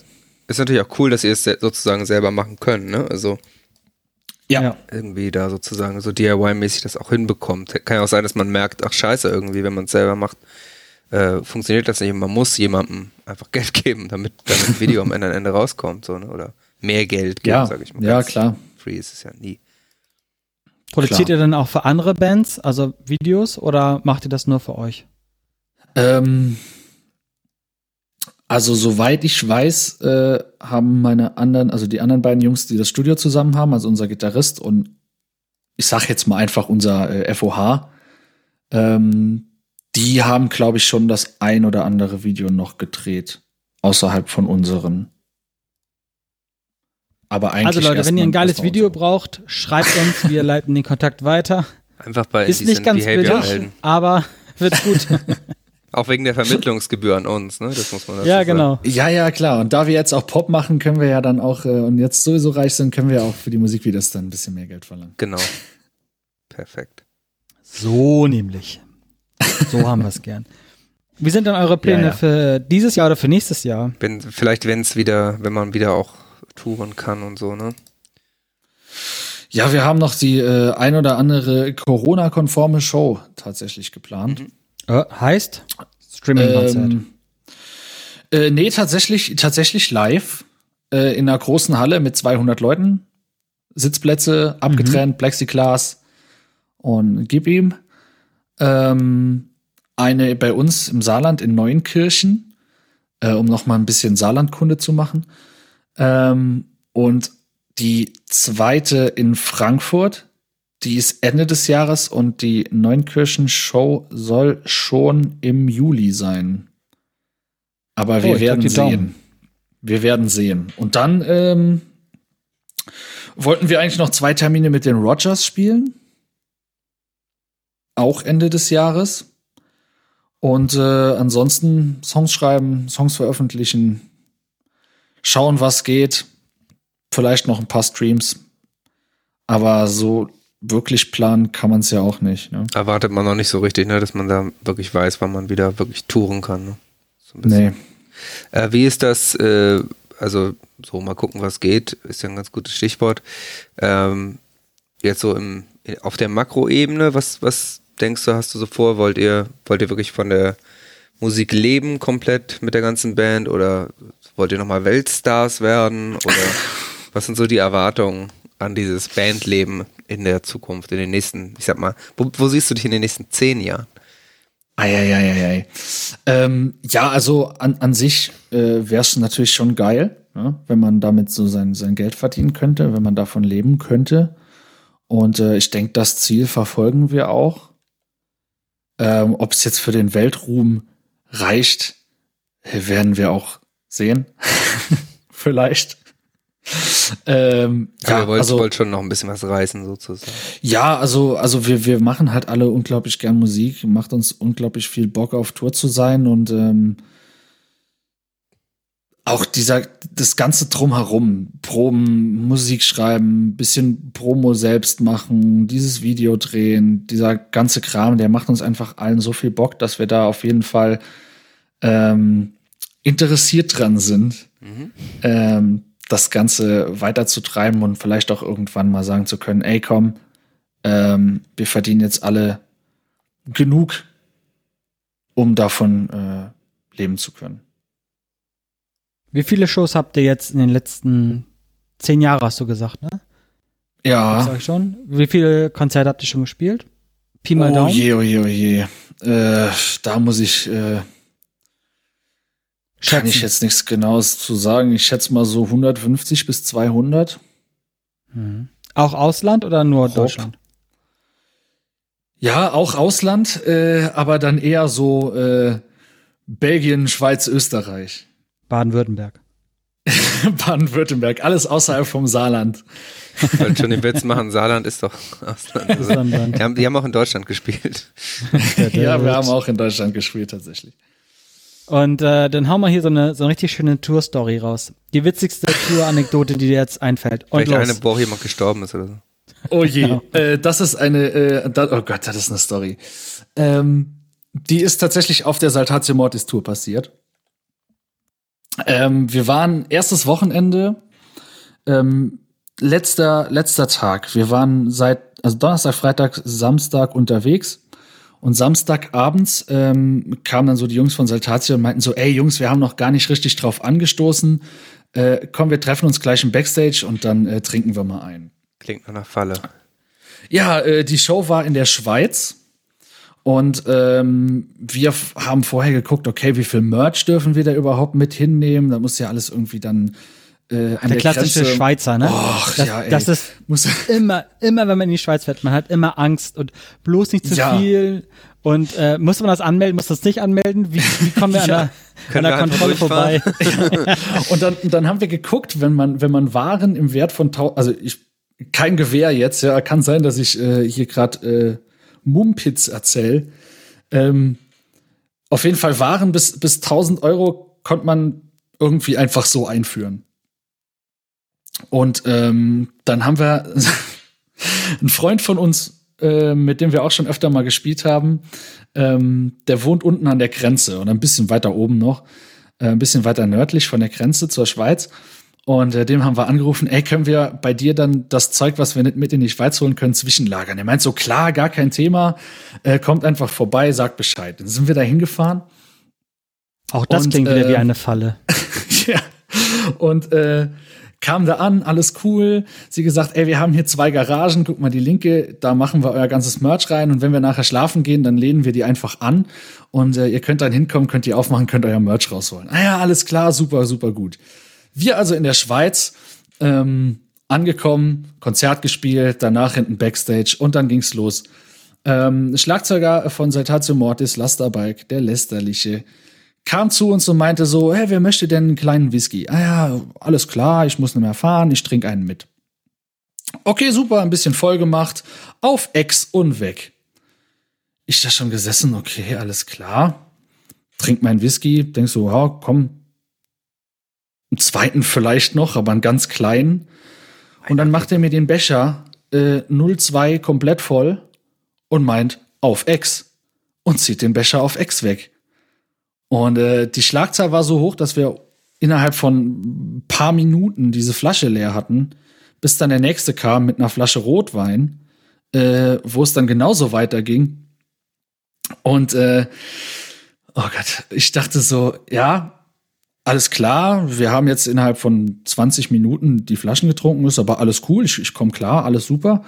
Ist natürlich auch cool, dass ihr es sozusagen selber machen könnt, ne? Also Ja. Ja. irgendwie da sozusagen so DIY-mäßig das auch hinbekommt. Kann ja auch sein, dass man merkt, ach scheiße, irgendwie, wenn man es selber macht, äh, funktioniert das nicht und man muss jemandem einfach Geld geben, damit, damit ein Video am Ende, Ende rauskommt, so, ne? Oder mehr Geld geben, Ja, sag ich mal. ja, klar. Free ist es ja nie. Produziert Klar. ihr dann auch für andere Bands, also Videos, oder macht ihr das nur für euch? Ähm, also soweit ich weiß, äh, haben meine anderen, also die anderen beiden Jungs, die das Studio zusammen haben, also unser Gitarrist und ich sag jetzt mal einfach unser äh, FOH, ähm, die haben, glaube ich, schon das ein oder andere Video noch gedreht, außerhalb von unseren. Aber eigentlich Also Leute, wenn ihr ein geiles Video unsere. braucht, schreibt uns, wir leiten den Kontakt weiter. Einfach bei Ist nicht ganz billig, aber wird gut. Auch wegen der Vermittlungsgebühr an uns, ne? Das muss man dazu ja, sagen. genau. Ja, ja, klar. Und da wir jetzt auch Pop machen, können wir ja dann auch, äh, und jetzt sowieso reich sind, können wir auch für die Musikvideos dann ein bisschen mehr Geld verlangen. Genau. Perfekt. So nämlich. So haben wir es gern. Wie sind denn eure Pläne Ja, ja. für dieses Jahr oder für nächstes Jahr? Wenn, vielleicht, wenn es wieder, wenn man wieder auch touren kann und so, ne? Ja, wir haben noch die äh, ein oder andere Corona-konforme Show tatsächlich geplant. Äh, heißt? Streaming-Konzert. Ähm, äh, nee, tatsächlich, tatsächlich live äh, in einer großen Halle mit 200 Leuten. Sitzplätze abgetrennt, Plexiglas und gib ihm. Ähm, eine bei uns im Saarland in Neunkirchen, äh, um noch mal ein bisschen Saarlandkunde zu machen. Ähm, und die zweite in Frankfurt, die ist Ende des Jahres und die Neunkirchen-Show soll schon im Juli sein. Aber Oh, wir ich werden die Daumen. sehen. Wir werden sehen. Und dann ähm, wollten wir eigentlich noch zwei Termine mit den Rogers spielen. Auch Ende des Jahres. Und äh, ansonsten Songs schreiben, Songs veröffentlichen, schauen, was geht. Vielleicht noch ein paar Streams. Aber so wirklich planen kann man es ja auch nicht. Ne? Erwartet man noch nicht so richtig, ne? Dass man da wirklich weiß, wann man wieder wirklich touren kann, ne? So. Nee. Äh, wie ist das, äh, also so mal gucken, was geht, ist ja ein ganz gutes Stichwort. Ähm, jetzt so im, auf der Makroebene, was, was denkst du, hast du so vor? Wollt ihr, wollt ihr wirklich von der Musik leben komplett mit der ganzen Band oder wollt ihr nochmal Weltstars werden oder was sind so die Erwartungen an dieses Bandleben in der Zukunft, in den nächsten, ich sag mal, wo, wo siehst du dich in den nächsten zehn Jahren? Eieieiei. Ähm, ja, also an, an sich äh, wäre es natürlich schon geil, ne? wenn man damit so sein, sein Geld verdienen könnte, wenn man davon leben könnte. Und äh, ich denke, das Ziel verfolgen wir auch. Ähm, Ob es jetzt für den Weltruhm reicht, werden wir auch sehen. Vielleicht. Ähm, ja, ja, wollt, also wollt schon noch ein bisschen was reißen sozusagen. Ja, also also wir wir machen halt alle unglaublich gern Musik, macht uns unglaublich viel Bock auf Tour zu sein und ähm, auch dieser das ganze drumherum, Proben, Musik schreiben, bisschen Promo selbst machen, dieses Video drehen, dieser ganze Kram, der macht uns einfach allen so viel Bock, dass wir da auf jeden Fall ähm, interessiert dran sind. Mhm. Ähm, das Ganze weiterzutreiben und vielleicht auch irgendwann mal sagen zu können, ey komm, ähm, wir verdienen jetzt alle genug, um davon äh, leben zu können. Wie viele Shows habt ihr jetzt in den letzten zehn Jahren, hast du gesagt, ne? Ja. Sag ich schon. Wie viele Konzerte habt ihr schon gespielt? Pi mal oh Daumen. je, oh je, oh je. Äh, da muss ich äh, Schätzen. Kann ich jetzt nichts Genaues zu sagen. Ich schätze mal so 150 bis 200. Mhm. Auch Ausland oder nur Grob. Deutschland? Ja, auch Ausland, äh, aber dann eher so äh, Belgien, Schweiz, Österreich. Baden-Württemberg. Baden-Württemberg, alles außerhalb vom Saarland. Ich wollte schon den Witz machen, Saarland ist doch Ausland. Also, die, haben, die haben auch in Deutschland gespielt. ja, wir haben auch in Deutschland gespielt tatsächlich. Und äh, dann hauen wir hier so eine, so eine richtig schöne Tour-Story raus. Die witzigste Tour-Anekdote, die dir jetzt einfällt. Und Vielleicht eine, wo jemand gestorben ist oder so. Oh je, genau. äh, das ist eine, äh, da, oh Gott, das ist eine Story. Ähm, die ist tatsächlich auf der Saltatio Mortis Tour passiert. Ähm, wir waren erstes Wochenende, ähm, letzter, letzter Tag. Wir waren seit, also Donnerstag, Freitag, Samstag unterwegs und Samstagabends ähm, kamen dann so die Jungs von Saltatio und meinten so, ey Jungs, wir haben noch gar nicht richtig drauf angestoßen. Äh, komm, wir treffen uns gleich im Backstage und dann äh, trinken wir mal ein. Klingt nach einer Falle. Ja, äh, die Show war in der Schweiz. Und ähm, wir haben vorher geguckt, okay, wie viel Merch dürfen wir da überhaupt mit hinnehmen? Da muss ja alles irgendwie dann äh, der, der klassische Grenze. Schweizer, ne? Och, das, ja, ey. das ist muss immer, immer, wenn man in die Schweiz fährt, man hat immer Angst und bloß nicht zu ja. viel. Und äh, muss man das anmelden, muss das nicht anmelden? Wie, wie kommen wir ja. an der, an der Kontrolle vorbei? Und dann, dann haben wir geguckt, wenn man, wenn man Waren im Wert von also ich kein Gewehr jetzt, ja, kann sein, dass ich äh, hier gerade äh, Mumpitz erzähl. Ähm, auf jeden Fall Waren bis, bis 1000 Euro konnte man irgendwie einfach so einführen. Und ähm, dann haben wir einen Freund von uns, äh, mit dem wir auch schon öfter mal gespielt haben, ähm, der wohnt unten an der Grenze und ein bisschen weiter oben noch, äh, ein bisschen weiter nördlich von der Grenze zur Schweiz. Und äh, dem haben wir angerufen, ey, können wir bei dir dann das Zeug, was wir nicht mit in die Schweiz holen können, zwischenlagern? Er meint so, klar, gar kein Thema, äh, kommt einfach vorbei, sagt Bescheid. Dann sind wir da hingefahren. Auch das und, klingt wieder wie äh, eine Falle. ja. Und äh, kam da an, alles cool. Sie gesagt, ey, wir haben hier zwei Garagen, guck mal die linke, da machen wir euer ganzes Merch rein und wenn wir nachher schlafen gehen, dann lehnen wir die einfach an und äh, ihr könnt dann hinkommen, könnt die aufmachen, könnt euer Merch rausholen. Ah ja, alles klar, super, super gut. Wir also in der Schweiz ähm, angekommen, Konzert gespielt, danach hinten Backstage und dann ging's los. Ähm, Schlagzeuger von Saltatio Mortis, Lasterbike, der Lästerliche, kam zu uns und meinte so, hey, wer möchte denn einen kleinen Whisky? Ah ja, alles klar, ich muss nicht mehr fahren, ich trinke einen mit. Okay, super, ein bisschen voll gemacht, auf Ex und weg. Ich da schon gesessen, okay, alles klar. Trink meinen Whisky, denk so, ja, komm, einen zweiten vielleicht noch, aber einen ganz kleinen. Und dann macht er mir den Becher äh, 02 komplett voll und meint, auf Ex. Und zieht den Becher auf Ex weg. Und äh, die Schlagzahl war so hoch, dass wir innerhalb von ein paar Minuten diese Flasche leer hatten, bis dann der nächste kam mit einer Flasche Rotwein, äh, wo es dann genauso weiterging. Und äh, Oh Gott, ich dachte so, ja, alles klar, wir haben jetzt innerhalb von 20 Minuten die Flaschen getrunken, ist aber alles cool, ich, ich komme klar, alles super.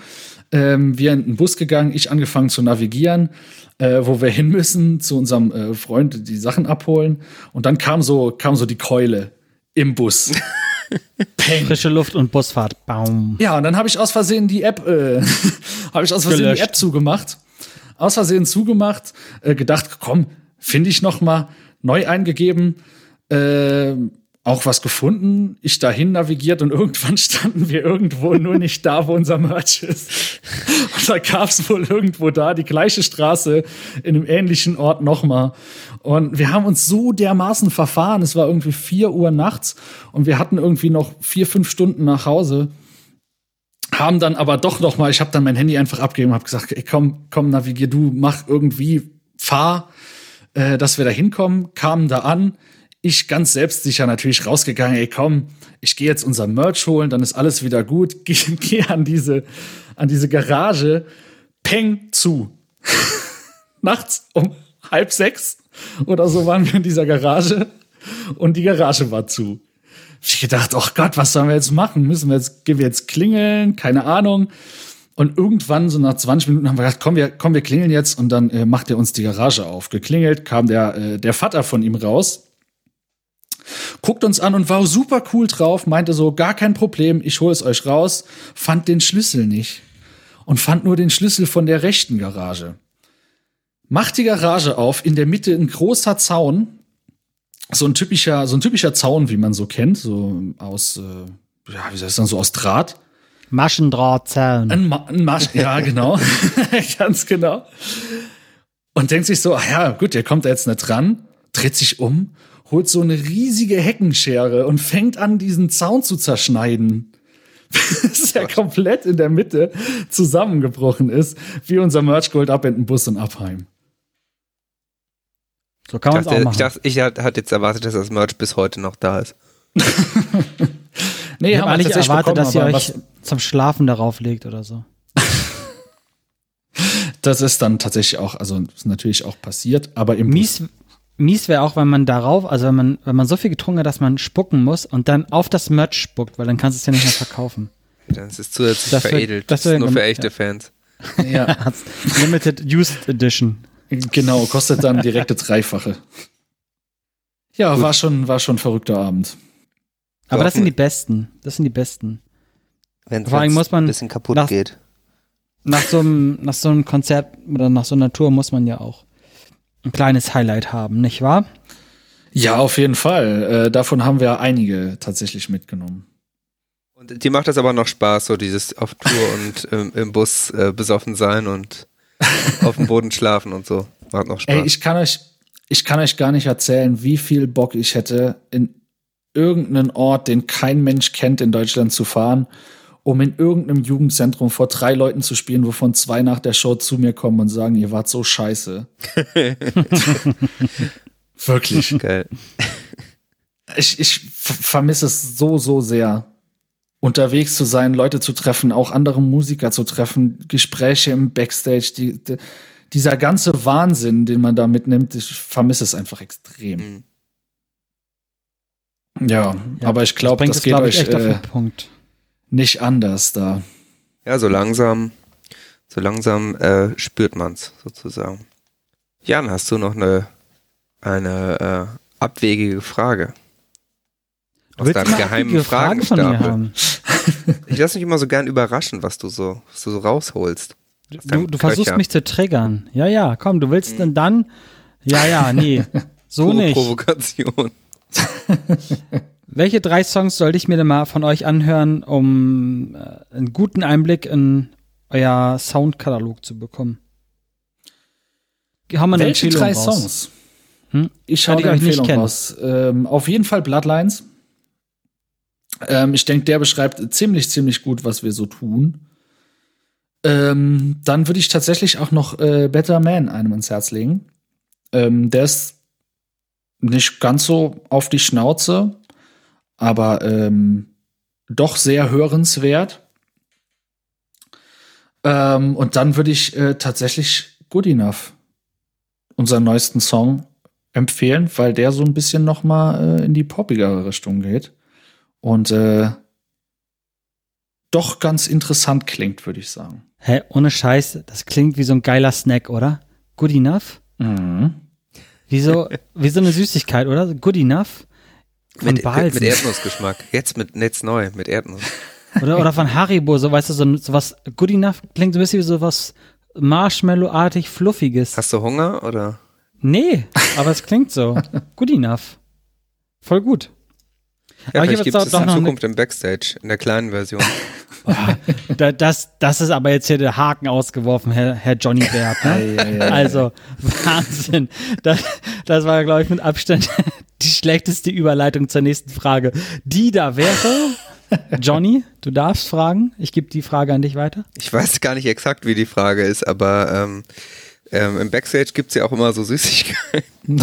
Ähm, wir in den Bus gegangen, ich angefangen zu navigieren, äh, wo wir hin müssen, zu unserem äh, Freund die Sachen abholen. Und dann kam so, kam so die Keule im Bus. Peng. Frische Luft und Busfahrt. Baum. Ja, und dann habe ich aus Versehen die App, äh, habe ich aus Versehen Gelöscht. die App zugemacht. Aus Versehen zugemacht, äh, gedacht, komm, finde ich noch mal neu eingegeben. Äh, auch was gefunden, ich dahin navigiert und irgendwann standen wir irgendwo nur nicht da, wo unser Merch ist. Und da gab es wohl irgendwo da die gleiche Straße in einem ähnlichen Ort nochmal. Und wir haben uns so dermaßen verfahren. Es war irgendwie vier Uhr nachts und wir hatten irgendwie noch vier, fünf Stunden nach Hause. Haben dann aber doch noch mal, ich habe dann mein Handy einfach abgegeben, habe gesagt, ey, komm, komm, navigier du, mach irgendwie, fahr, äh, dass wir da hinkommen. Kamen da an, ich ganz selbstsicher natürlich rausgegangen, ey komm, ich gehe jetzt unser Merch holen, dann ist alles wieder gut. Gehe geh an diese an diese Garage, peng zu. Nachts um halb sechs oder so waren wir in dieser Garage und die Garage war zu. Ich gedacht, oh Gott, was sollen wir jetzt machen? Müssen wir jetzt, gehen wir jetzt klingeln? Keine Ahnung. Und irgendwann, so nach 20 Minuten, haben wir gedacht, komm, wir, komm, wir klingeln jetzt und dann äh, macht er uns die Garage auf. Geklingelt, kam der, äh, der Vater von ihm raus guckt uns an und war super cool drauf, meinte so, gar kein Problem, ich hole es euch raus, fand den Schlüssel nicht und fand nur den Schlüssel von der rechten Garage. Macht die Garage auf, in der Mitte ein großer Zaun, so ein typischer, so ein typischer Zaun, wie man so kennt, so aus, äh, ja, wie soll ich sagen, so aus Draht. Maschendrahtzaun. Ein, Ma ein Masch ja, genau. Ganz genau. Und denkt sich so, ach ja, gut, der kommt da jetzt nicht dran, dreht sich um holt so eine riesige Heckenschere und fängt an, diesen Zaun zu zerschneiden. Bis er komplett in der Mitte zusammengebrochen ist, wie unser Merch Gold ab in den Bus und Abheim. So kann man es auch machen. Ich, dachte, ich hatte jetzt erwartet, dass das Merch bis heute noch da ist. nee, ich habe eigentlich erwartet, dass ihr euch zum Schlafen darauf legt oder so. das ist dann tatsächlich auch, also ist natürlich auch passiert, aber im Mies, mies wäre auch, wenn man darauf, also wenn man, wenn man so viel getrunken hat, dass man spucken muss und dann auf das Merch spuckt, weil dann kannst du es ja nicht mehr verkaufen. Dann ist es zusätzlich das veredelt. Das, das ist nur für echte ja. Fans. Ja. Limited Used Edition. Genau, kostet dann direkte Dreifache. Ja, war schon, war schon ein verrückter Abend. Aber das sind die besten. Das sind die besten. Wenn es ein bisschen kaputt nach, geht. Nach so, einem, nach so einem Konzert oder nach so einer Tour muss man ja auch ein kleines Highlight haben, nicht wahr? Ja, auf jeden Fall. Äh, davon haben wir einige tatsächlich mitgenommen. Und dir macht das aber noch Spaß, so dieses auf Tour und ähm, im Bus äh, besoffen sein und auf dem Boden schlafen und so. Macht noch Spaß. Ey, ich kann euch, ich kann euch gar nicht erzählen, wie viel Bock ich hätte, in irgendeinen Ort, den kein Mensch kennt, in Deutschland zu fahren um in irgendeinem Jugendzentrum vor drei Leuten zu spielen, wovon zwei nach der Show zu mir kommen und sagen, ihr wart so scheiße. Wirklich. Geil. Ich, ich vermisse es so, so sehr, unterwegs zu sein, Leute zu treffen, auch andere Musiker zu treffen, Gespräche im Backstage, die, die, dieser ganze Wahnsinn, den man da mitnimmt, ich vermisse es einfach extrem. Mhm. Ja, ja, aber ich glaube, das, das, geht glaub ich, euch äh, Punkt nicht anders da. Ja, so langsam, so langsam äh, spürt man's sozusagen. Jan, hast du noch eine, eine äh, abwegige Frage? Aus deinem geheimen Fragenstapel. ich lasse mich immer so gern überraschen, was du so, was du so rausholst. Du, du versuchst mich zu triggern. Ja, ja, komm, du willst denn dann. Ja, ja, nee. So Pure nicht. Provokation. Welche drei Songs sollte ich mir denn mal von euch anhören, um äh, einen guten Einblick in euer Soundkatalog zu bekommen? Haben wir eine Welche drei raus? Songs? Hm? Ich schaue die Empfehlung raus. Ähm, auf jeden Fall Bloodlines. Ähm, ich denke, der beschreibt ziemlich, ziemlich gut, was wir so tun. Ähm, dann würde ich tatsächlich auch noch äh, Better Man einem ins Herz legen. Ähm, der ist nicht ganz so auf die Schnauze, aber ähm, doch sehr hörenswert. Ähm, und dann würde ich äh, tatsächlich Good Enough, unseren neuesten Song, empfehlen, weil der so ein bisschen noch mal äh, in die poppigere Richtung geht und äh, doch ganz interessant klingt, würde ich sagen. Hä, ohne Scheiß, das klingt wie so ein geiler Snack, oder? Good enough? Mhm. Wie so, wie so eine Süßigkeit, oder? Good enough? Von Mit, Balsen. mit Erdnussgeschmack. Jetzt mit jetzt neu, mit Erdnuss. Oder, oder von Haribo, so weißt du, so, so was Good enough klingt so ein bisschen wie so was Marshmallow-artig Fluffiges. Hast du Hunger oder? Nee, aber es klingt so. Good enough. Voll gut. Ja, Aber vielleicht gibt es doch in Zukunft im Backstage, in der kleinen Version. Da, das, das ist aber jetzt hier der Haken ausgeworfen, Herr, Herr Johnny Bert. Ne? Also, Wahnsinn. Das, das war, glaube ich, mit Abstand die schlechteste Überleitung zur nächsten Frage. Die da wäre, Johnny, du darfst fragen. Ich gebe die Frage an dich weiter. Ich weiß gar nicht exakt, wie die Frage ist, aber ähm, ähm, im Backstage gibt es ja auch immer so Süßigkeiten.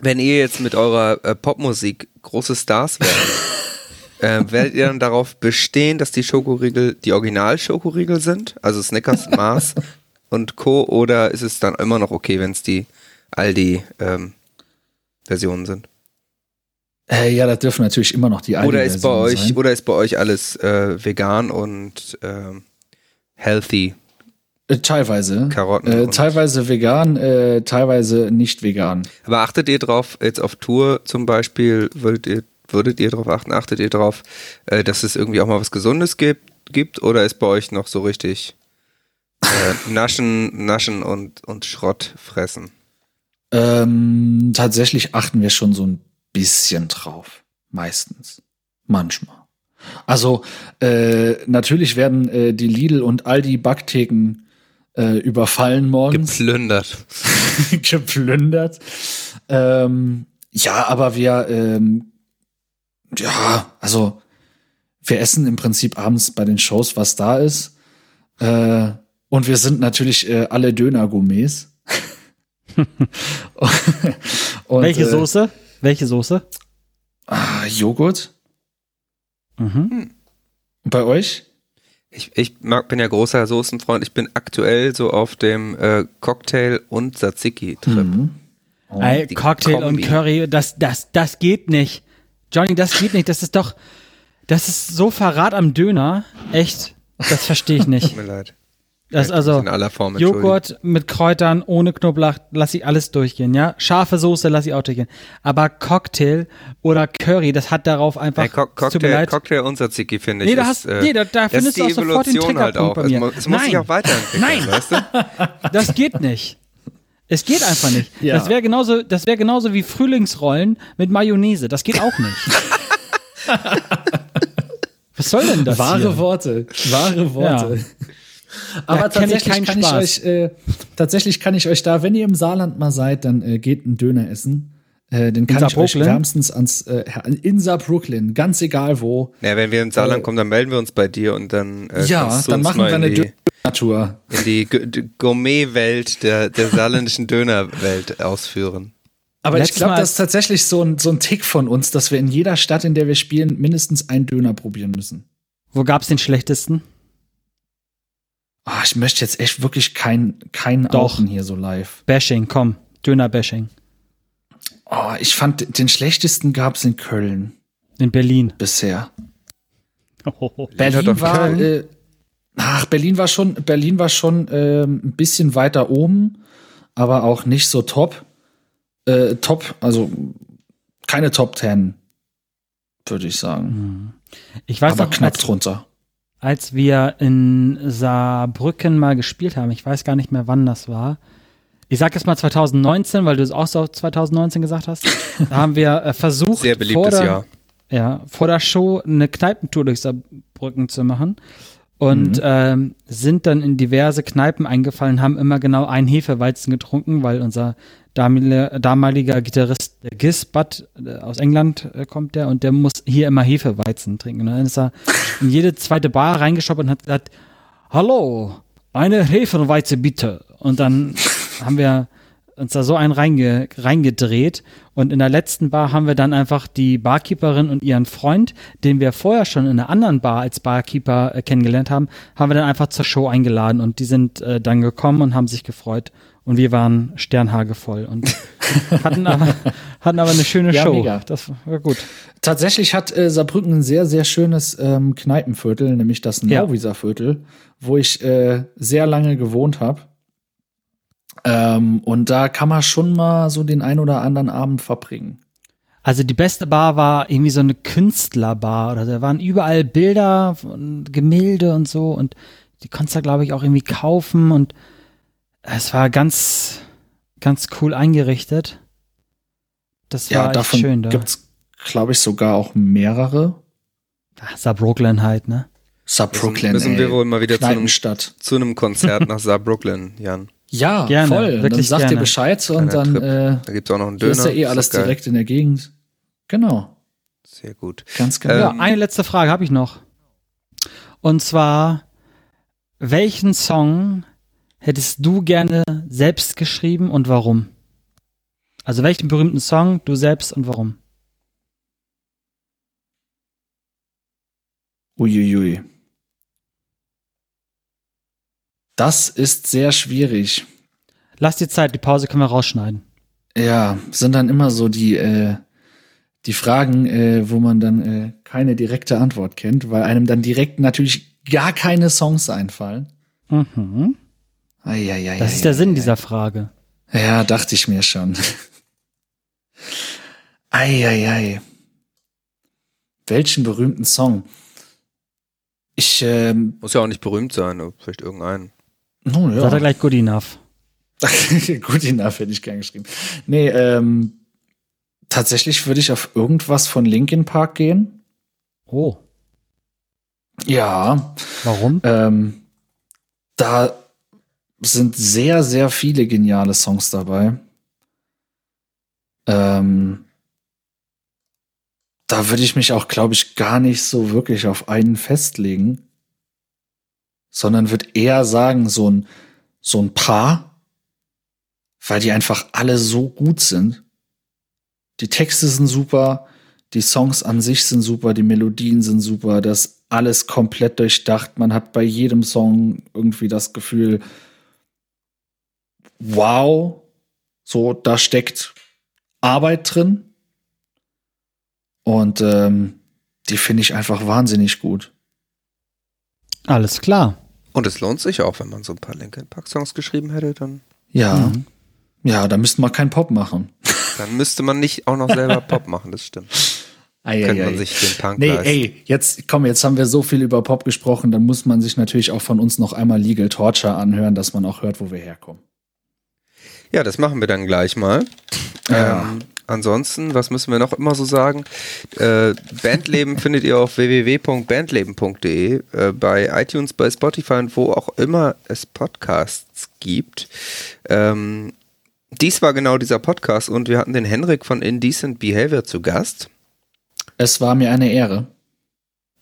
Wenn ihr jetzt mit eurer äh, Popmusik große Stars werdet, äh, werdet ihr dann darauf bestehen, dass die Schokoriegel die Original-Schokoriegel sind? Also Snickers, Mars und Co. Oder ist es dann immer noch okay, wenn es die Aldi-Versionen sind? Äh, ja, das dürfen natürlich immer noch die alten Oder ist bei Versionen euch, sein. oder ist bei euch alles äh, vegan und ähm, healthy? Äh, teilweise. Karotten Äh, teilweise vegan, äh, teilweise nicht vegan. Aber achtet ihr drauf, jetzt auf Tour zum Beispiel, würdet ihr, würdet ihr darauf achten, achtet ihr drauf, äh, dass es irgendwie auch mal was Gesundes gibt, gibt oder ist bei euch noch so richtig äh, Naschen, Naschen und, und Schrott fressen? Ähm, tatsächlich achten wir schon so ein bisschen drauf. Meistens. Manchmal. Also, äh, natürlich werden äh, die Lidl und Aldi Backtheken äh, überfallen morgens. Geplündert. geplündert. Ähm, ja, aber wir, ähm, ja, also wir essen im Prinzip abends bei den Shows, was da ist. Äh, und wir sind natürlich äh, alle Döner-Gourmets. Und, Welche äh, Soße? Welche Soße? Ah, Joghurt. Mhm. Bei euch? Ich, ich mag, bin ja großer Soßenfreund. Ich bin aktuell so auf dem äh, Cocktail- und Tzatziki-Trip. Mhm. Oh, Ey, Cocktail und Kombi. Curry, das, das, das geht nicht. Johnny, das geht nicht. Das ist doch, das ist so Verrat am Döner. Echt, das verstehe ich nicht. Tut mir leid. Das Ich also muss in aller Form. Joghurt mit Kräutern, ohne Knoblauch, lass ich alles durchgehen, ja. Scharfe Soße lass ich auch durchgehen. Aber Cocktail oder Curry, das hat darauf einfach, Hey, Co Cocktail. Cocktail und Tzatziki finde ich. Nee, da ist, hast- äh, nee, da- da findest ist du auch sofort den Evolution halt Triggerpunkt auch. bei mir. Es, es muss sich Nein. auch weiterentwickeln, Nein. weißt du? Das geht nicht. Es geht einfach nicht. Ja. Das wäre genauso, das wäre genauso wie Frühlingsrollen mit Mayonnaise. Das geht auch nicht. Was soll denn das Wahre hier? Worte, wahre Worte. Aber ich tatsächlich kann ich Spaß. euch, äh, tatsächlich kann ich euch da, wenn ihr im Saarland mal seid, dann äh, geht einen Döner essen. Äh, den kann ich euch Saarbrücken? wärmstens ans äh, in Saarbrücken, ganz egal wo. Ja, wenn wir in Saarland kommen, dann melden wir uns bei dir und dann äh, ja, dann uns machen mal wir eine in die, Döner-Tour. in die Gourmet-Welt der, der saarländischen Dönerwelt ausführen. Aber ich Letztes glaube, Mal- das ist tatsächlich so ein, so ein Tick von uns, dass wir in jeder Stadt, in der wir spielen, mindestens einen Döner probieren müssen. Wo gab's den schlechtesten? Ah, ich möchte jetzt echt wirklich kein, kein Doch. Hier so live. Bashing, komm. Döner-Bashing. Oh, ich fand, den schlechtesten gab's in Köln In Berlin. bisher. hat Berlin war, Köln. äh, ach, Berlin war schon, Berlin war schon ähm, ein bisschen weiter oben, aber auch nicht so top. Äh, top, also keine Top Ten, würde ich sagen. Ich weiß aber noch, knapp als, drunter. Als wir in Saarbrücken mal gespielt haben, ich weiß gar nicht mehr, wann das war. Ich sag jetzt mal 2019, weil du es auch so 2019 gesagt hast. Da haben wir äh, versucht, Sehr vor beliebtes der, Jahr. ja, vor der Show eine Kneipentour durch Saarbrücken zu machen. Und ähm, sind dann in diverse Kneipen eingefallen, haben immer genau einen Hefeweizen getrunken, weil unser damalige- damaliger Gitarrist, der Giz Butt, äh, aus England äh, kommt der, und der muss hier immer Hefeweizen trinken. Und dann ist er in jede zweite Bar reingeschaut und hat gesagt, Hallo, eine Hefeweize bitte. Und dann haben wir uns da so einen reinge reingedreht. Und in der letzten Bar haben wir dann einfach die Barkeeperin und ihren Freund, den wir vorher schon in einer anderen Bar als Barkeeper äh, kennengelernt haben, haben wir dann einfach zur Show eingeladen. Und die sind äh, dann gekommen und haben sich gefreut, und wir waren sternhagevoll und hatten aber, hatten aber eine schöne ja, Show. Mega. Das war gut. Tatsächlich hat äh, Saarbrücken ein sehr, sehr schönes ähm, Kneipenviertel, nämlich das Nauwieser Viertel, wo ich äh, sehr lange gewohnt habe. Ähm, und da kann man schon mal so den ein oder anderen Abend verbringen. Also die beste Bar war irgendwie so eine Künstlerbar oder da waren überall Bilder und Gemälde und so und die konntest du glaube ich auch irgendwie kaufen und es war ganz, ganz cool eingerichtet. Das war ja, davon schön. Da. Gibt's, glaube ich, sogar auch mehrere. Ach, Saarbrooklyn halt, ne? Saarbrooklyn. Müssen, müssen wir wohl mal wieder zu einem, zu einem Konzert nach Saarbrooklyn, Jan. Ja, gerne, voll. Dann sagt gerne. ihr Bescheid und dann äh, da gibt's auch noch einen Döner. Ist ja eh alles direkt in der Gegend. Genau. Sehr gut. Ganz genau. Ja, eine letzte Frage habe ich noch. Und zwar, welchen Song hättest du gerne selbst geschrieben und warum? Also welchen berühmten Song du selbst und warum? Uiuiui. Das ist sehr schwierig. Lass dir Zeit, die Pause können wir rausschneiden. Ja, sind dann immer so die, äh, die Fragen, äh, wo man dann äh, keine direkte Antwort kennt, weil einem dann direkt natürlich gar keine Songs einfallen. Mhm. Eieiei, das ist der Sinn dieser Frage. Ja, dachte ich mir schon. Eieiei. Welchen berühmten Song? Ich ähm, muss ja auch nicht berühmt sein, vielleicht irgendeinen. Oh, ja. Sagt er gleich good enough. good enough hätte ich gern geschrieben. Nee, ähm, tatsächlich würde ich auf irgendwas von Linkin Park gehen. Oh. Ja. Warum? Ähm, da sind sehr, sehr viele geniale Songs dabei. Ähm, da würde ich mich auch, glaube ich, gar nicht so wirklich auf einen festlegen, sondern würde eher sagen, so ein, so ein paar, weil die einfach alle so gut sind. Die Texte sind super, die Songs an sich sind super, die Melodien sind super, das alles komplett durchdacht. Man hat bei jedem Song irgendwie das Gefühl, wow, so, da steckt Arbeit drin. Und ähm, die finde ich einfach wahnsinnig gut. Alles klar. Und es lohnt sich auch, wenn man so ein paar Linkin Park Songs geschrieben hätte, dann. Ja. Mhm. Ja, da müsste man keinen Pop machen. Dann müsste man nicht auch noch selber Pop machen, das stimmt. Ei, Könnte man sich den Punk Nee, leisten. ey, jetzt, komm, jetzt haben wir so viel über Pop gesprochen, dann muss man sich natürlich auch von uns noch einmal Legal Torture anhören, dass man auch hört, wo wir herkommen. Ja, das machen wir dann gleich mal. Ja. Ähm, ansonsten, was müssen wir noch immer so sagen? Äh, Bandleben findet ihr auf www.bandleben.de, äh, bei iTunes, bei Spotify und wo auch immer es Podcasts gibt. Ähm, dies war genau dieser Podcast und wir hatten den Henrik von Indecent Behavior zu Gast. Es war mir eine Ehre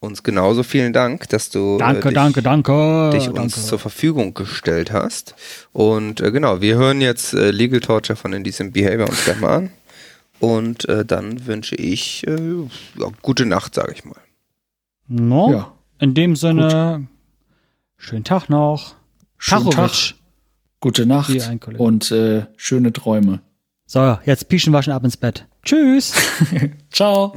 uns genauso vielen Dank, dass du äh, danke, äh, dich, danke, danke, dich uns danke. zur Verfügung gestellt hast. Und äh, genau, wir hören jetzt äh, Legal Torture von Indecent Behavior uns gleich mal an. Und äh, dann wünsche ich äh, ja, gute Nacht, sage ich mal. No, ja. In dem Sinne, Gut. schönen Tag noch. Schönen Tag. Gute Nacht und schöne Träume. So, jetzt pischen wir schon ab ins Bett. Tschüss. Ciao.